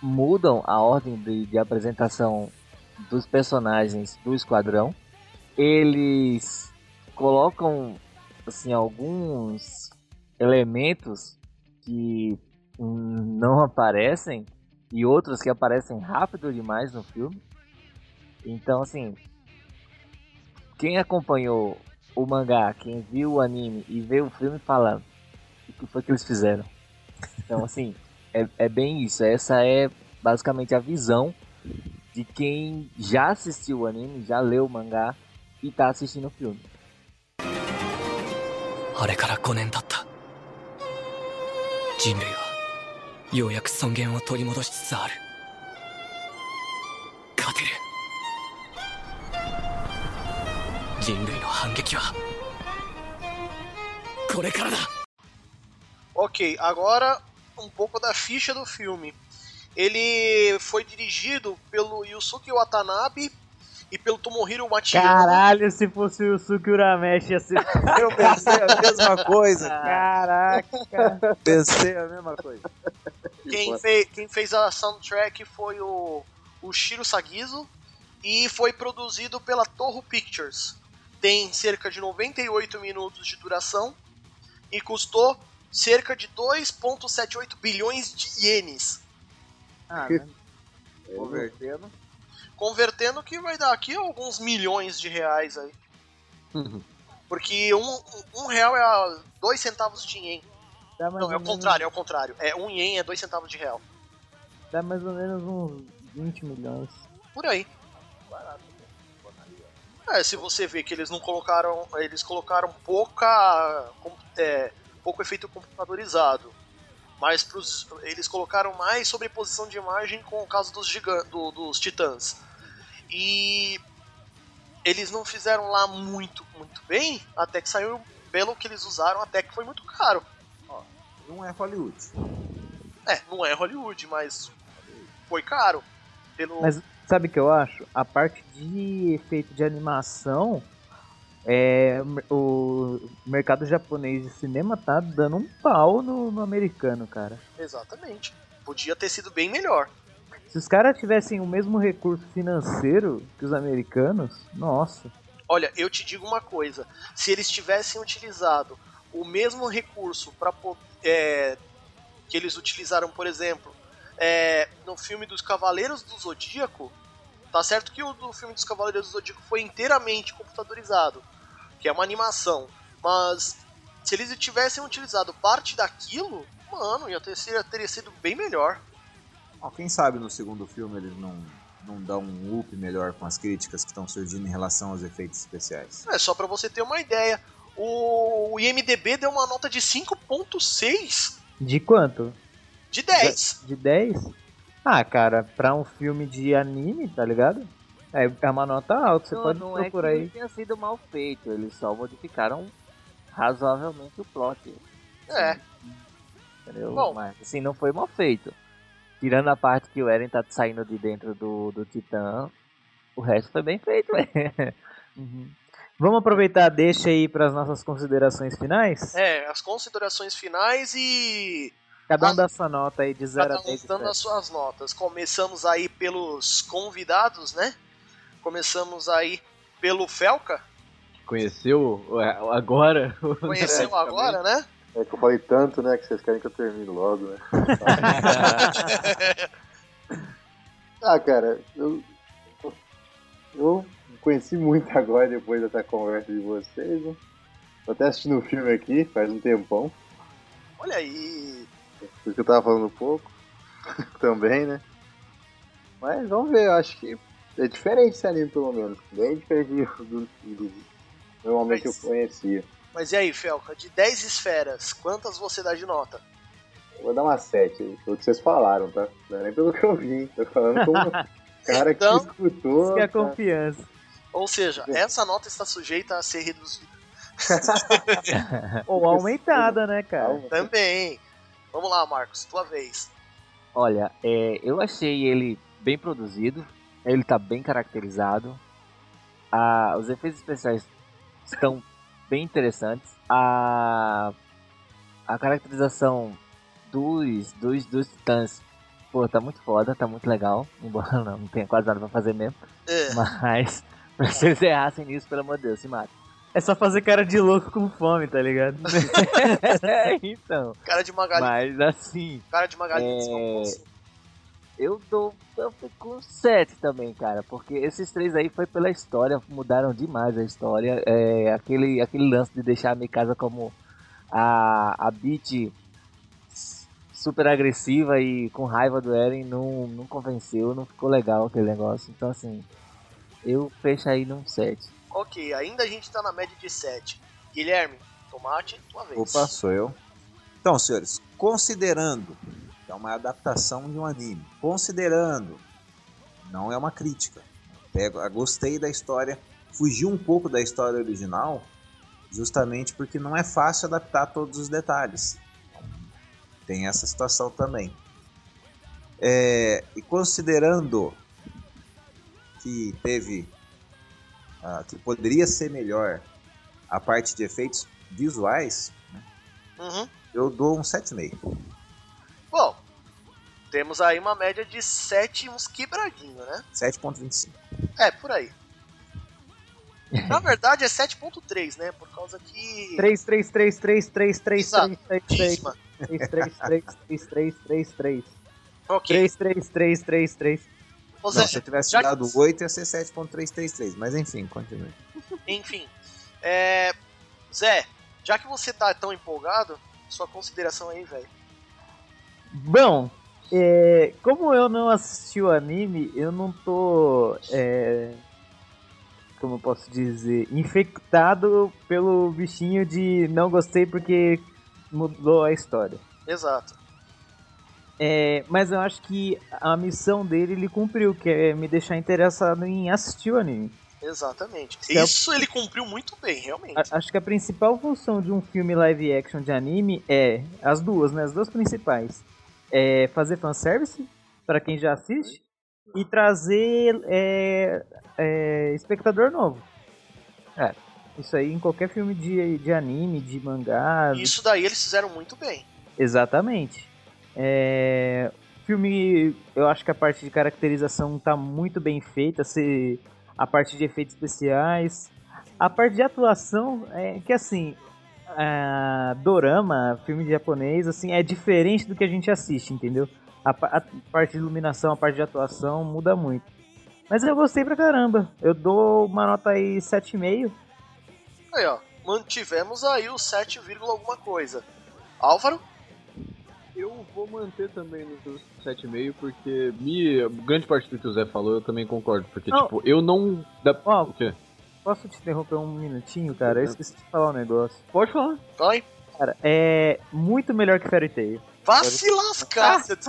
mudam a ordem de, de apresentação dos personagens do esquadrão, eles colocam assim alguns elementos que hum, não aparecem e outros que aparecem rápido demais no filme. Então, assim, quem acompanhou o mangá, quem viu o anime e vê o filme fala o que foi que eles fizeram. Então, assim, é, é bem isso. Essa é basicamente a visão de quem já assistiu o anime, já leu o mangá e tá assistindo o filme. あれから5年経った 人類はようやく尊厳を取り戻しつつある勝てる人類の反撃はこれからだ Ok, agora um pouco da ficha do filme. Ele foi dirigido pelo Yusuke Watanabe e pelo Tomohiro Machiyama. Caralho, se fosse o Suki Urameshi ia ser. Eu pensei a mesma coisa. Caraca. Pensei a mesma coisa. Quem, fez, quem fez a soundtrack foi o, o Shiro Sagizo e foi produzido pela Toho Pictures. Tem cerca de 98 minutos de duração e custou cerca de 2,78 bilhões de ienes. Ah, né? Convertendo. Convertendo que vai dar aqui alguns milhões de reais aí. Porque um, um real é dois centavos de ien. Dá mais Não, é o menos- contrário, é o contrário. É um ien é dois centavos de real. Dá mais ou menos uns 20 milhões. Por aí. É, se você vê que eles não colocaram. Eles colocaram pouca. é, pouco efeito computadorizado. Mas pros, eles colocaram mais sobreposição de imagem com o caso dos, gigan, do- dos titãs. E eles não fizeram lá muito, muito bem, até que saiu pelo que eles usaram, até que foi muito caro. Não é Hollywood. É, Não é Hollywood, mas foi caro. Pelo... Mas sabe o que eu acho? A parte de efeito de animação, é, o mercado japonês de cinema tá dando um pau no, no americano, cara. Exatamente. Podia ter sido bem melhor. Se os caras tivessem o mesmo recurso financeiro que os americanos, nossa. Olha, eu te digo uma coisa: se eles tivessem utilizado o mesmo recurso para que eles utilizaram, por exemplo, é, no filme dos Cavaleiros do Zodíaco, tá certo que o do filme dos Cavaleiros do Zodíaco foi inteiramente computadorizado, que é uma animação, mas se eles tivessem utilizado parte daquilo, mano, ia ter, teria sido bem melhor. Ó, quem sabe no segundo filme eles não, não dão um up melhor com as críticas que estão surgindo em relação aos efeitos especiais. É só pra você ter uma ideia. O, o IMDB deu uma nota de 5.6 De quanto? de 10. De 10? Ah, cara, pra um filme de anime, tá ligado? É, é uma nota alta, você não, pode não é que procurar aí. não tenha sido mal feito, eles só modificaram razoavelmente o plot. É. Entendeu? Bom. Mas assim, não foi mal feito. Tirando a parte que o Eren tá saindo de dentro do, do Titã, o resto foi bem feito, velho. Uhum. Vamos aproveitar, deixa aí para as nossas considerações finais? É, as considerações finais e Cada um as- dá sua nota aí de 0 cada a um 10. dando as suas notas. Começamos aí pelos convidados, né? Começamos aí pelo Felca, Conheceu agora? conheceu agora, né? É que eu falei tanto, né, que vocês querem que eu termine logo, né? ah, cara, eu, eu conheci muito agora depois dessa conversa de vocês, né? Tô até assistindo o filme aqui, faz um tempão. Olha aí. Por isso que eu tava falando um pouco. Também, né? Mas vamos ver, eu acho que é diferente esse anime, pelo menos. Bem diferente do, do, do normalmente Mas- eu conhecia. Mas e aí, Felca, de 10 esferas, quantas você dá de nota? Eu vou dar uma 7 aí, pelo que vocês falaram, tá? Não é nem pelo que eu vi, tô falando como um cara que Então, escutou. Isso que é tá? confiança. Ou seja, essa nota está sujeita a ser reduzida. Ou aumentada, né, cara? Também. Vamos lá, Marcos, tua vez. Olha, é, eu achei ele bem produzido, ele tá bem caracterizado, a, os efeitos especiais estão bem interessantes, a, a caracterização dos, dos, dos titãs, pô, tá muito foda, tá muito legal, embora não, não tenha quase nada pra fazer mesmo, É, mas pra vocês errassem nisso, pelo amor de Deus, se mata. É só fazer cara de louco com fome, tá ligado? então, cara de Magalhães. mas assim, Cara de Magalhães. É? Eu dou. Eu fico com 7 também, cara. Porque esses três aí foi pela história, mudaram demais a história. É, aquele, aquele lance de deixar a Mikasa como a, a Beat super agressiva e com raiva do Eren não, não convenceu, não ficou legal aquele negócio. Então assim, eu fecho aí num 7. Ok, ainda a gente tá na média de 7. Guilherme, tomate, tua vez. Opa, sou eu. Então, senhores, considerando é uma adaptação de um anime, considerando, não é uma crítica, pego, gostei da história, fugi um pouco da história original, justamente porque não é fácil adaptar todos os detalhes. Tem essa situação também. É, e considerando que teve, ah, que poderia ser melhor a parte de efeitos visuais, Uhum. eu dou um 7,5. Bom, temos aí uma média de 7 uns quebradinho, né? 7,25. É, por aí. Na verdade é 7.3, né? Por causa que... 3, 3, 3, 3, 3, 3, Exato. 3, 3, 3, Dízima. 3, 3, 3, 3, 3, 3, 3. Ok. 3, 3, 3, 3, 3. Ô, Não, Zé, se eu tivesse já- dado 8, ia ser 7,333. Mas enfim, continue. Enfim. É... Zé, já que você tá tão empolgado, sua consideração aí, velho. Bom, é, como eu não assisti o anime, eu não tô. é, como eu posso dizer? Infectado pelo bichinho de não gostei porque mudou a história. Exato. É, mas eu acho que a missão dele ele cumpriu, que é me deixar interessado em assistir o anime. Exatamente. Isso é ele cumpriu muito bem, realmente. A- acho que a principal função de um filme live action de anime é as duas, né? As duas principais. É fazer fanservice para quem já assiste e trazer é, é, espectador novo. É. Isso aí em qualquer filme de, de anime, de mangá. Isso daí eles fizeram muito bem. Exatamente. É, filme, eu acho que a parte de caracterização tá muito bem feita, se a parte de efeitos especiais, a parte de atuação é que assim, a dorama, filme japonês, assim, é diferente do que a gente assiste, entendeu? A, a parte de iluminação, a parte de atuação muda muito. Mas eu gostei pra caramba. Eu dou uma nota aí 7,5. Aí, ó. Mantivemos aí o 7, vírgula alguma coisa. Álvaro? Eu vou manter também no 7,5, porque me, grande parte do que o Zé falou eu também concordo. Porque, Não. tipo, eu não. Dá... Ó, O quê? Posso te interromper um minutinho, cara? Eu esqueci de falar um negócio. Pode falar. Vai. Cara, é muito melhor que Fairy Tail. Vá se lascar, seu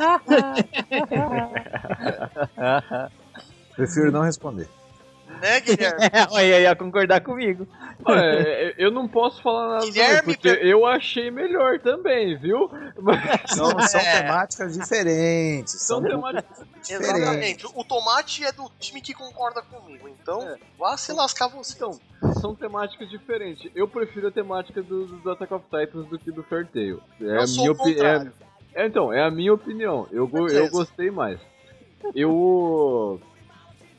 Prefiro não responder. Né, Guilherme? Olha aí, ia concordar comigo. É, eu não posso falar nada Guilherme, porque eu achei melhor também, viu? Mas São, são É. temáticas diferentes. são São temáticas Exatamente. O tomate é do time que concorda comigo. Então, vá se lascar você. Então, são temáticas diferentes. Eu prefiro a temática do, do Attack of Titans do que do Fair. É Eu a sou minha o opi- é, é, então, é a minha opinião. Eu, eu gostei mais. Eu.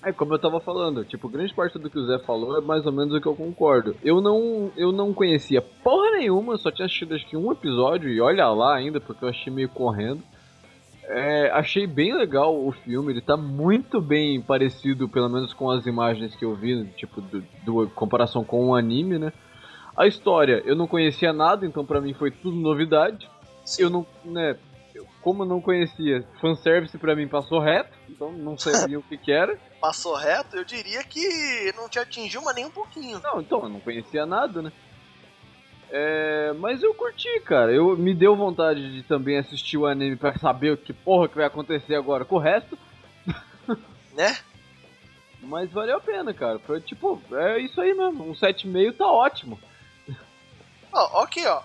É como eu tava falando, tipo, grande parte do que o Zé falou é mais ou menos o que eu concordo. Eu não, eu não conhecia porra nenhuma, só tinha assistido acho que um episódio, e olha lá ainda, porque eu achei meio correndo. É, achei bem legal o filme, ele tá muito bem parecido, pelo menos com as imagens que eu vi, tipo, do, do comparação com o anime, né? A história, eu não conhecia nada, então pra mim foi tudo novidade. Eu não, né, como eu não conhecia, fanservice pra mim passou reto, então não sabia o que que era. Passou reto, eu diria que não te atingiu, mas nem um pouquinho. Não, então, eu não conhecia nada, né? É, mas eu curti, cara. Eu me deu vontade de também assistir o anime pra saber o que porra que vai acontecer agora com o resto. Né? Mas valeu a pena, cara. Foi tipo, é isso aí mesmo. Um 7,5 tá ótimo. Ó, ok, ó.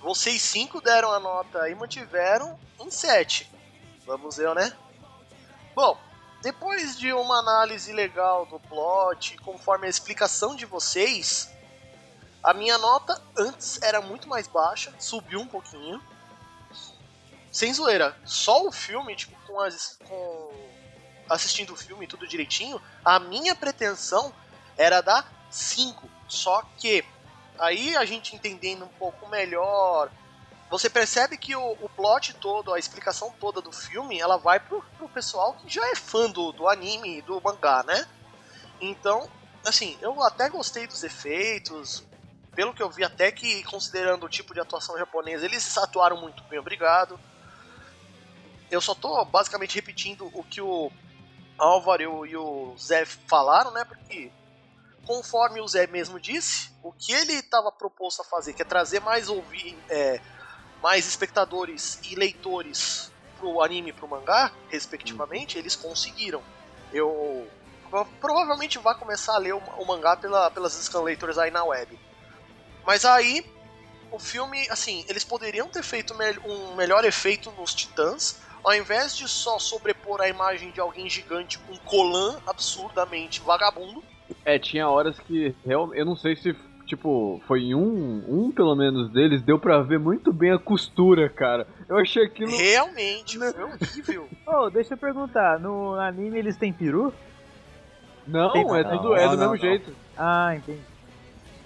Vocês cinco deram a nota e mantiveram em 7. Vamos ver, né? Bom, depois de uma análise legal do plot, conforme a explicação de vocês, a minha nota antes era muito mais baixa, subiu um pouquinho. Sem zoeira, só o filme, tipo, com as. Com... assistindo o filme tudo direitinho, a minha pretensão era dar 5. Só que aí a gente entendendo um pouco melhor, você percebe que o, o plot todo, a explicação toda do filme, ela vai pro, pro pessoal que já é fã do, do anime, do mangá, né? Então, assim, eu até gostei dos efeitos, pelo que eu vi, até que considerando o tipo de atuação japonesa, eles atuaram muito bem, obrigado. Eu só tô basicamente repetindo o que o Álvaro e o- Zé falaram, né? Porque conforme o Zé mesmo disse, o que ele estava proposto a fazer, que é trazer mais ouvir, é, mais espectadores e leitores pro anime e pro mangá, respectivamente, eles conseguiram. Eu pro- provavelmente vai começar a ler o, mangá pela, pelas scan leitors aí na web. Mas aí o filme, assim, eles poderiam ter feito um melhor efeito nos Titãs, ao invés de só sobrepor a imagem de alguém gigante com um colan absurdamente vagabundo. É, tinha horas que eu não sei se tipo foi em um, um pelo menos deles deu pra ver muito bem a costura, cara. Eu achei aquilo Realmente, foi horrível. Ô, deixa eu perguntar, no anime eles têm peru? Não, Tem- é tudo é do não, mesmo não. jeito. Ah, entendi.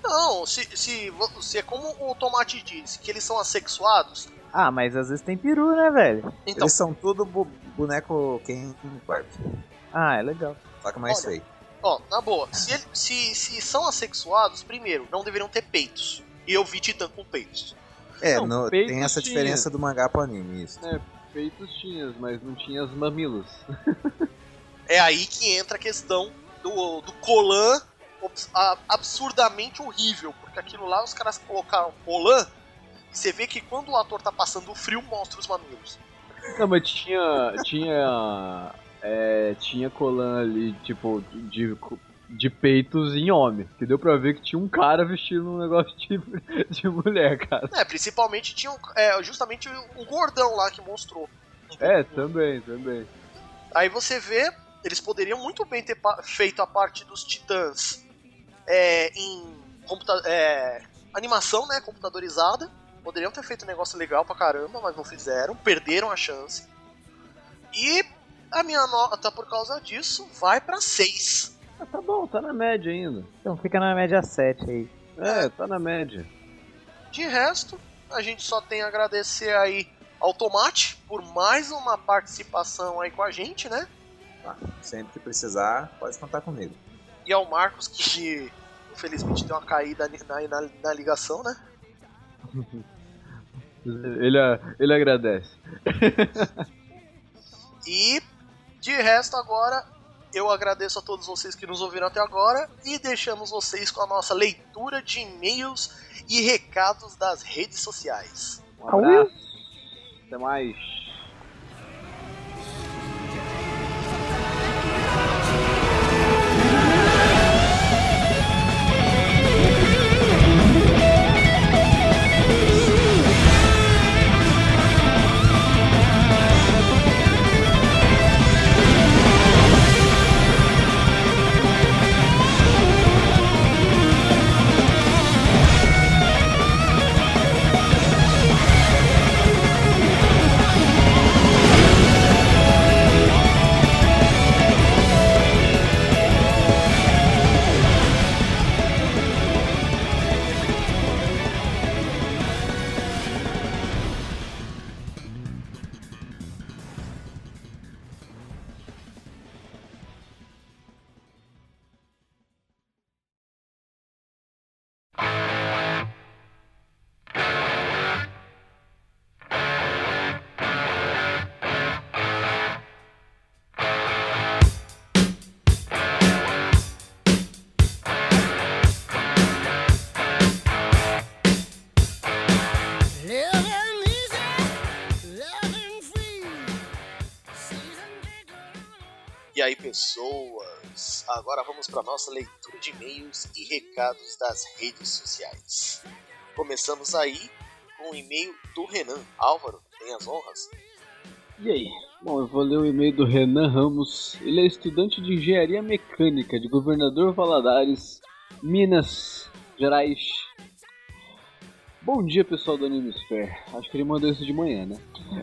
Não, se, se, se é como o Tomate disse, que eles são assexuados, Ah, mas às vezes tem peru, né, velho? então, Eles são tudo bu- boneco quem no quarto. Ah, é legal. Só que mais Olha. feio. Ó, na boa, se, ele- se, se são assexuados, primeiro, não deveriam ter peitos. E eu vi Titã com peitos. É, Não, no- peitos tem essa tinha. diferença do mangá pro anime, isso. É, feitos tinhas, mas não tinha os mamilos. É aí que entra a questão do, do colan absurdamente horrível, porque aquilo lá os caras colocaram colan e você vê que quando o ator tá passando o frio, mostra os mamilos. Não, mas tinha. Tinha. É, tinha colan ali, tipo, de, de peitos em homem. Que deu pra ver que tinha um cara vestindo um negócio de, de mulher, cara. É, principalmente tinha um- é, justamente um gordão lá que mostrou. É, também, também. Aí você vê, eles poderiam muito bem ter feito a parte dos titãs é, em computa é, animação, né, computadorizada. Poderiam ter feito um negócio legal pra caramba, mas não fizeram, perderam a chance. E a minha nota por causa disso vai pra 6. Ah, tá bom, tá na média ainda. Então fica na média 7 aí. É, tá na média. De resto, a gente só tem a agradecer aí ao Tomate por mais uma participação aí com a gente, né? Tá. Sempre que precisar, pode contar comigo. E ao Marcos, que infelizmente deu uma caída na, na, na ligação, né? Ele, ele agradece. E de resto agora eu agradeço a todos vocês que nos ouviram até agora e deixamos vocês com a nossa leitura de e-mails e recados das redes sociais. Um abraço. Até mais. Pessoas! Agora vamos para nossa leitura de e-mails e recados das redes sociais. Começamos aí com o e-mail do Renan. Álvaro, tem as honras? E aí? Bom, eu vou ler o e-mail do Renan Ramos. Ele é estudante de engenharia mecânica de Governador Valadares, Minas Gerais. Bom dia, pessoal do Animesphere. Acho que ele mandou isso de manhã, né?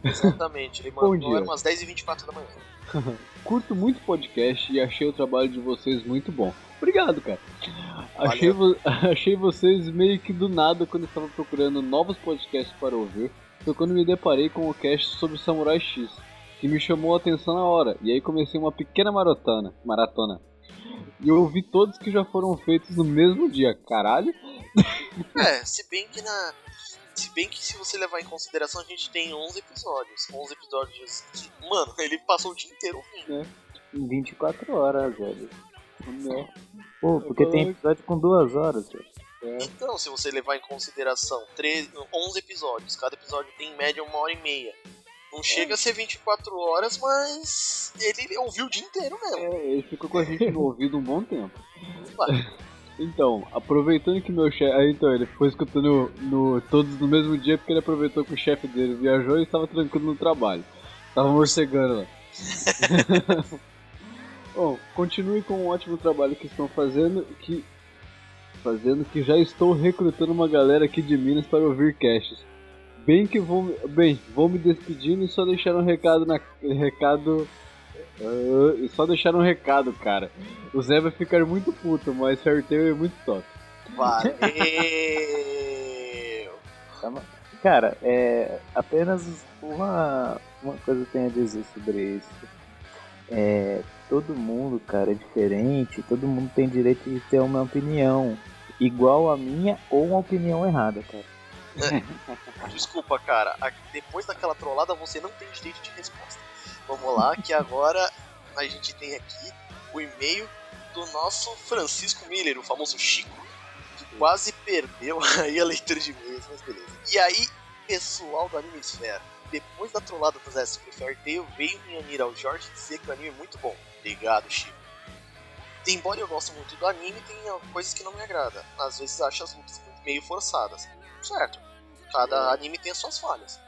Exatamente, ele Bom mandou dia. umas 10h24 da manhã. Curto muito podcast e achei o trabalho de vocês muito bom. Obrigado, cara. Achei, vo- achei vocês meio que do nada quando estava procurando novos podcasts para ouvir. Foi quando me deparei com o cast sobre Samurai X, que me chamou a atenção na hora. E aí comecei uma pequena maratona. maratona. E eu ouvi todos que já foram feitos no mesmo dia. Caralho. É, se bem que na. Se bem que se você levar em consideração, a gente tem 11 episódios. 11 episódios que, mano, ele passou o dia inteiro ouvindo. Em 24 horas, velho. Não. Pô, porque tem episódio com duas horas, velho. Então, se você levar em consideração 13, 11 episódios, cada episódio tem em média uma hora e meia. Não chega a ser 24 horas, mas ele ouviu o dia inteiro mesmo. É, ele ficou com a gente no ouvido um bom tempo. Então, aproveitando que meu chefe. Aí então, ele ficou escutando no, todos no mesmo dia porque ele aproveitou que o chefe dele viajou e estava tranquilo no trabalho. Tava morcegando lá. Bom, continue com o ótimo trabalho que estão fazendo. Que, fazendo que já estou recrutando uma galera aqui de Minas para ouvir casts. Bem que vou. Bem, vou me despedindo e só deixar um recado na. Recado. e só deixar um recado, cara. O Zé vai ficar muito puto, mas Fairtail é muito top. Valeu! Cara, é apenas uma, uma coisa eu tenho a dizer sobre isso. É, todo mundo, cara, é diferente, todo mundo tem direito de ter uma opinião igual a minha ou uma opinião errada, cara. Desculpa, cara. Depois daquela trollada, você não tem direito de resposta. Vamos lá, que agora a gente tem aqui o e-mail do nosso Francisco Miller, o famoso Chico, que quase perdeu aí a leitura de e-mails, mas beleza. E aí, pessoal do Anime Esfera, depois da trollada do Zé sobre Fairtail, veio me unir ao Jorge dizer que o anime é muito bom. Obrigado, Chico. Embora eu goste muito do anime, tem coisas que não me agradam. Às vezes acho as lutas meio forçadas. Certo, cada anime tem as suas falhas.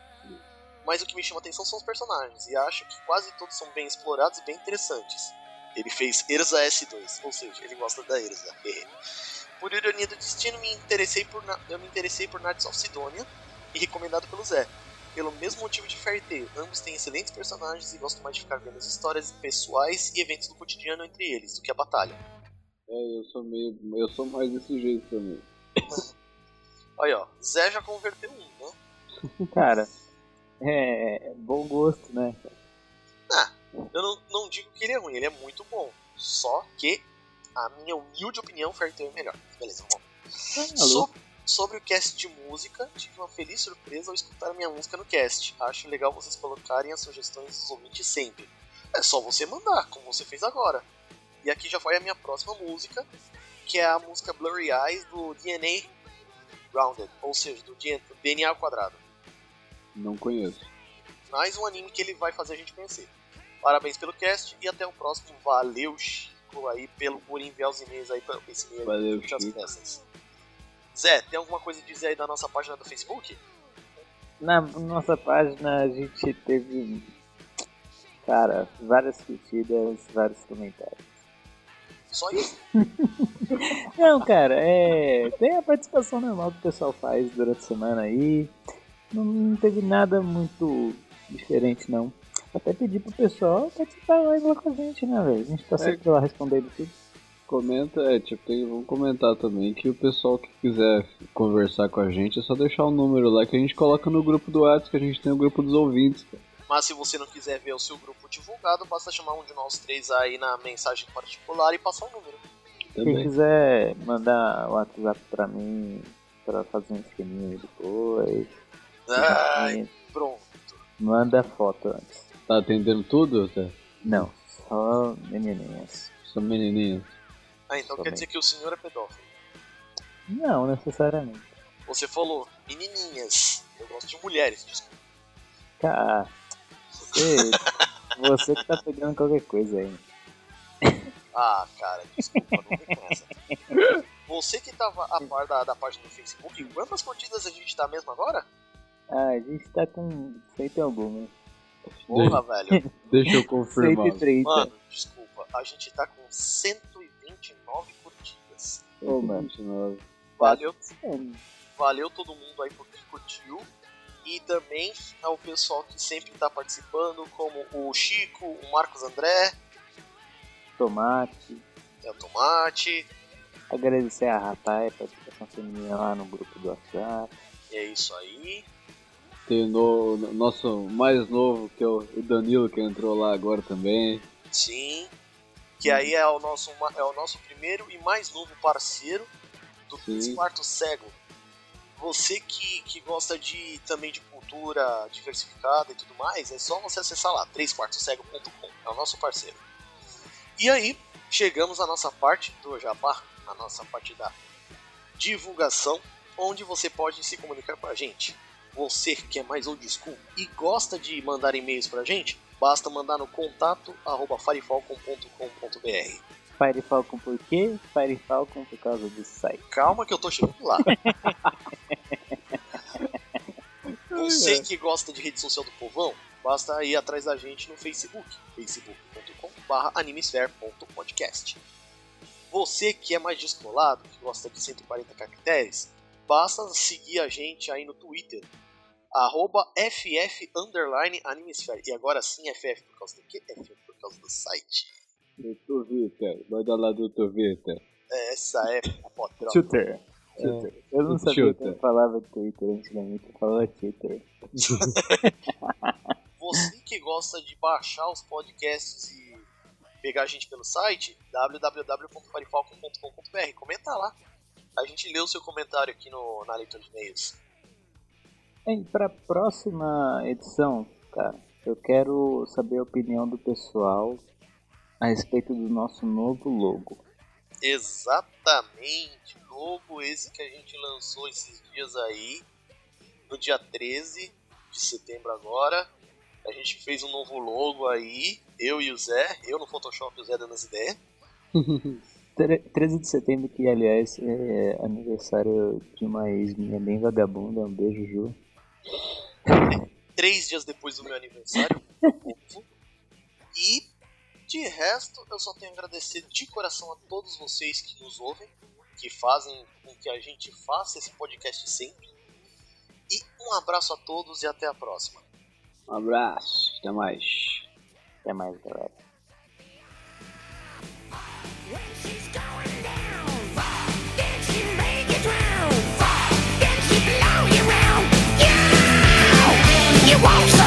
Mas o que me chama atenção são os personagens, e acho que quase todos são bem explorados e bem interessantes. Ele fez Erza S2, ou seja, ele gosta da Erza. por ironia do destino, me interessei por eu me interessei por Knights of Sidonia e recomendado pelo Zé. Pelo mesmo motivo de Fairtail, ambos têm excelentes personagens e gosto mais de ficar vendo as histórias pessoais e eventos do cotidiano entre eles do que a batalha. É, eu sou meio. Eu sou mais desse jeito também. Olha, ó, Zé já converteu um, né? Cara, é bom gosto, né? Ah, eu não, não digo que ele é ruim, ele é muito bom. Só que, a minha humilde opinião, Fairtail é melhor. Beleza, vamos. Alô? So- sobre o cast de música, tive uma feliz surpresa ao escutar a minha música no cast. Acho legal vocês colocarem as sugestões dos ouvintes sempre. É só você mandar, como você fez agora. E aqui já vai a minha próxima música, que é a música Blurry Eyes do DNA Grounded, ou seja, do DNA ao quadrado. Não conheço. Mais um anime que ele vai fazer a gente conhecer. Parabéns pelo cast e até o próximo. Valeu, Chico, aí, pelo, por enviar os e-mails aí para esse e-mail. Valeu, Chico. peças. Zé, tem alguma coisa a dizer aí da nossa página do Facebook? Na nossa página a gente teve, cara, várias curtidas, vários comentários. Só isso? Não, cara, é. Tem a participação normal que o pessoal faz durante a semana aí. Não, não teve nada muito diferente, não. Até pedir pro pessoal participar mais lá com a gente, né, velho? A gente tá sempre lá respondendo tudo. Comenta, é, tipo, tem, vamos comentar também que o pessoal que quiser conversar com a gente é só deixar o número lá que a gente coloca no grupo do WhatsApp, que a gente tem o grupo dos ouvintes. cara. Mas se você não quiser ver o seu grupo divulgado, basta chamar um de nós três aí na mensagem particular e passar o número. Quem Também. quiser mandar o WhatsApp pra mim, pra fazer um esqueminha depois, Ai, pronto. manda foto antes. Tá atendendo tudo, Zé? Não, só menininhas. Sou menininho. Ah, então quer Somente. dizer que o senhor é pedófilo. Não, necessariamente. Você falou menininhas. Eu gosto de mulheres, desculpa. Cara, você, você que tá pegando qualquer coisa aí. Ah, cara, desculpa, não vem com essa. Você que tava a par da, da página do Facebook, quantas curtidas a gente tá mesmo agora? Ah, a gente tá com cento e algumas. Porra, velho. Deixa eu confirmar. 130. Mano, desculpa, a gente tá com 129 curtidas. Ô, mano. Valeu, valeu todo mundo aí por que curtiu. E também ao pessoal que sempre tá participando, como o Chico, o Marcos André, Tomate. é o Tomate. Agradecer a Ratai, a participação feminina lá no grupo do WhatsApp. E é isso aí. Tem o no- no- nosso mais novo, que é o Danilo, que entrou lá agora também. Sim. Que aí é o nosso, é o nosso primeiro e mais novo parceiro do Sim. Quarto Cego. Você que, que gosta de também de cultura diversificada e tudo mais, é só você acessar lá, 3quartoscego.com, é o nosso parceiro. E aí, chegamos à nossa parte do Jabá, a nossa parte da divulgação, onde você pode se comunicar com a gente. Você que é mais old school e gosta de mandar e-mails pra gente, basta mandar no contato arroba farefalcon.com.br. Fire Falcon por quê? Fire Falcon por causa do site. Calma que eu tô chegando lá. Você que gosta de rede social do povão, basta ir atrás da gente no Facebook, facebook.com.br animesphere.podcast. Você que é mais descolado, que gosta de 140 caracteres, basta seguir a gente aí no Twitter, arroba FF underline Animesphere. E agora sim, FF por causa do quê? FF por causa do site. Do Twitter, manda lá do Twitter. É, Essa é a patrão. Twitter. Twitter. Eu não sabia Twitter. como falava Twitter antigamente, eu falava Twitter. Você que gosta de baixar os podcasts e pegar a gente pelo site, www.farifalcon.com.br, comenta lá. A gente lê o seu comentário aqui no, na leitura de e-mails. E pra próxima edição, cara, eu quero saber a opinião do pessoal a respeito do nosso novo logo. Exatamente, logo esse que a gente lançou esses dias aí, no dia 13 de setembro agora. A gente fez um novo logo aí, eu e o Zé, eu no Photoshop e o Zé dando as ideias. Tre- 13 de setembro, que aliás é aniversário de uma ex minha bem vagabunda. Um beijo, Ju. três dias depois do meu aniversário. e de resto, eu só tenho a agradecer de coração a todos vocês que nos ouvem, que fazem com que a gente faça esse podcast sempre. E um abraço a todos e até a próxima. Um abraço, até mais. Até mais, galera. You won't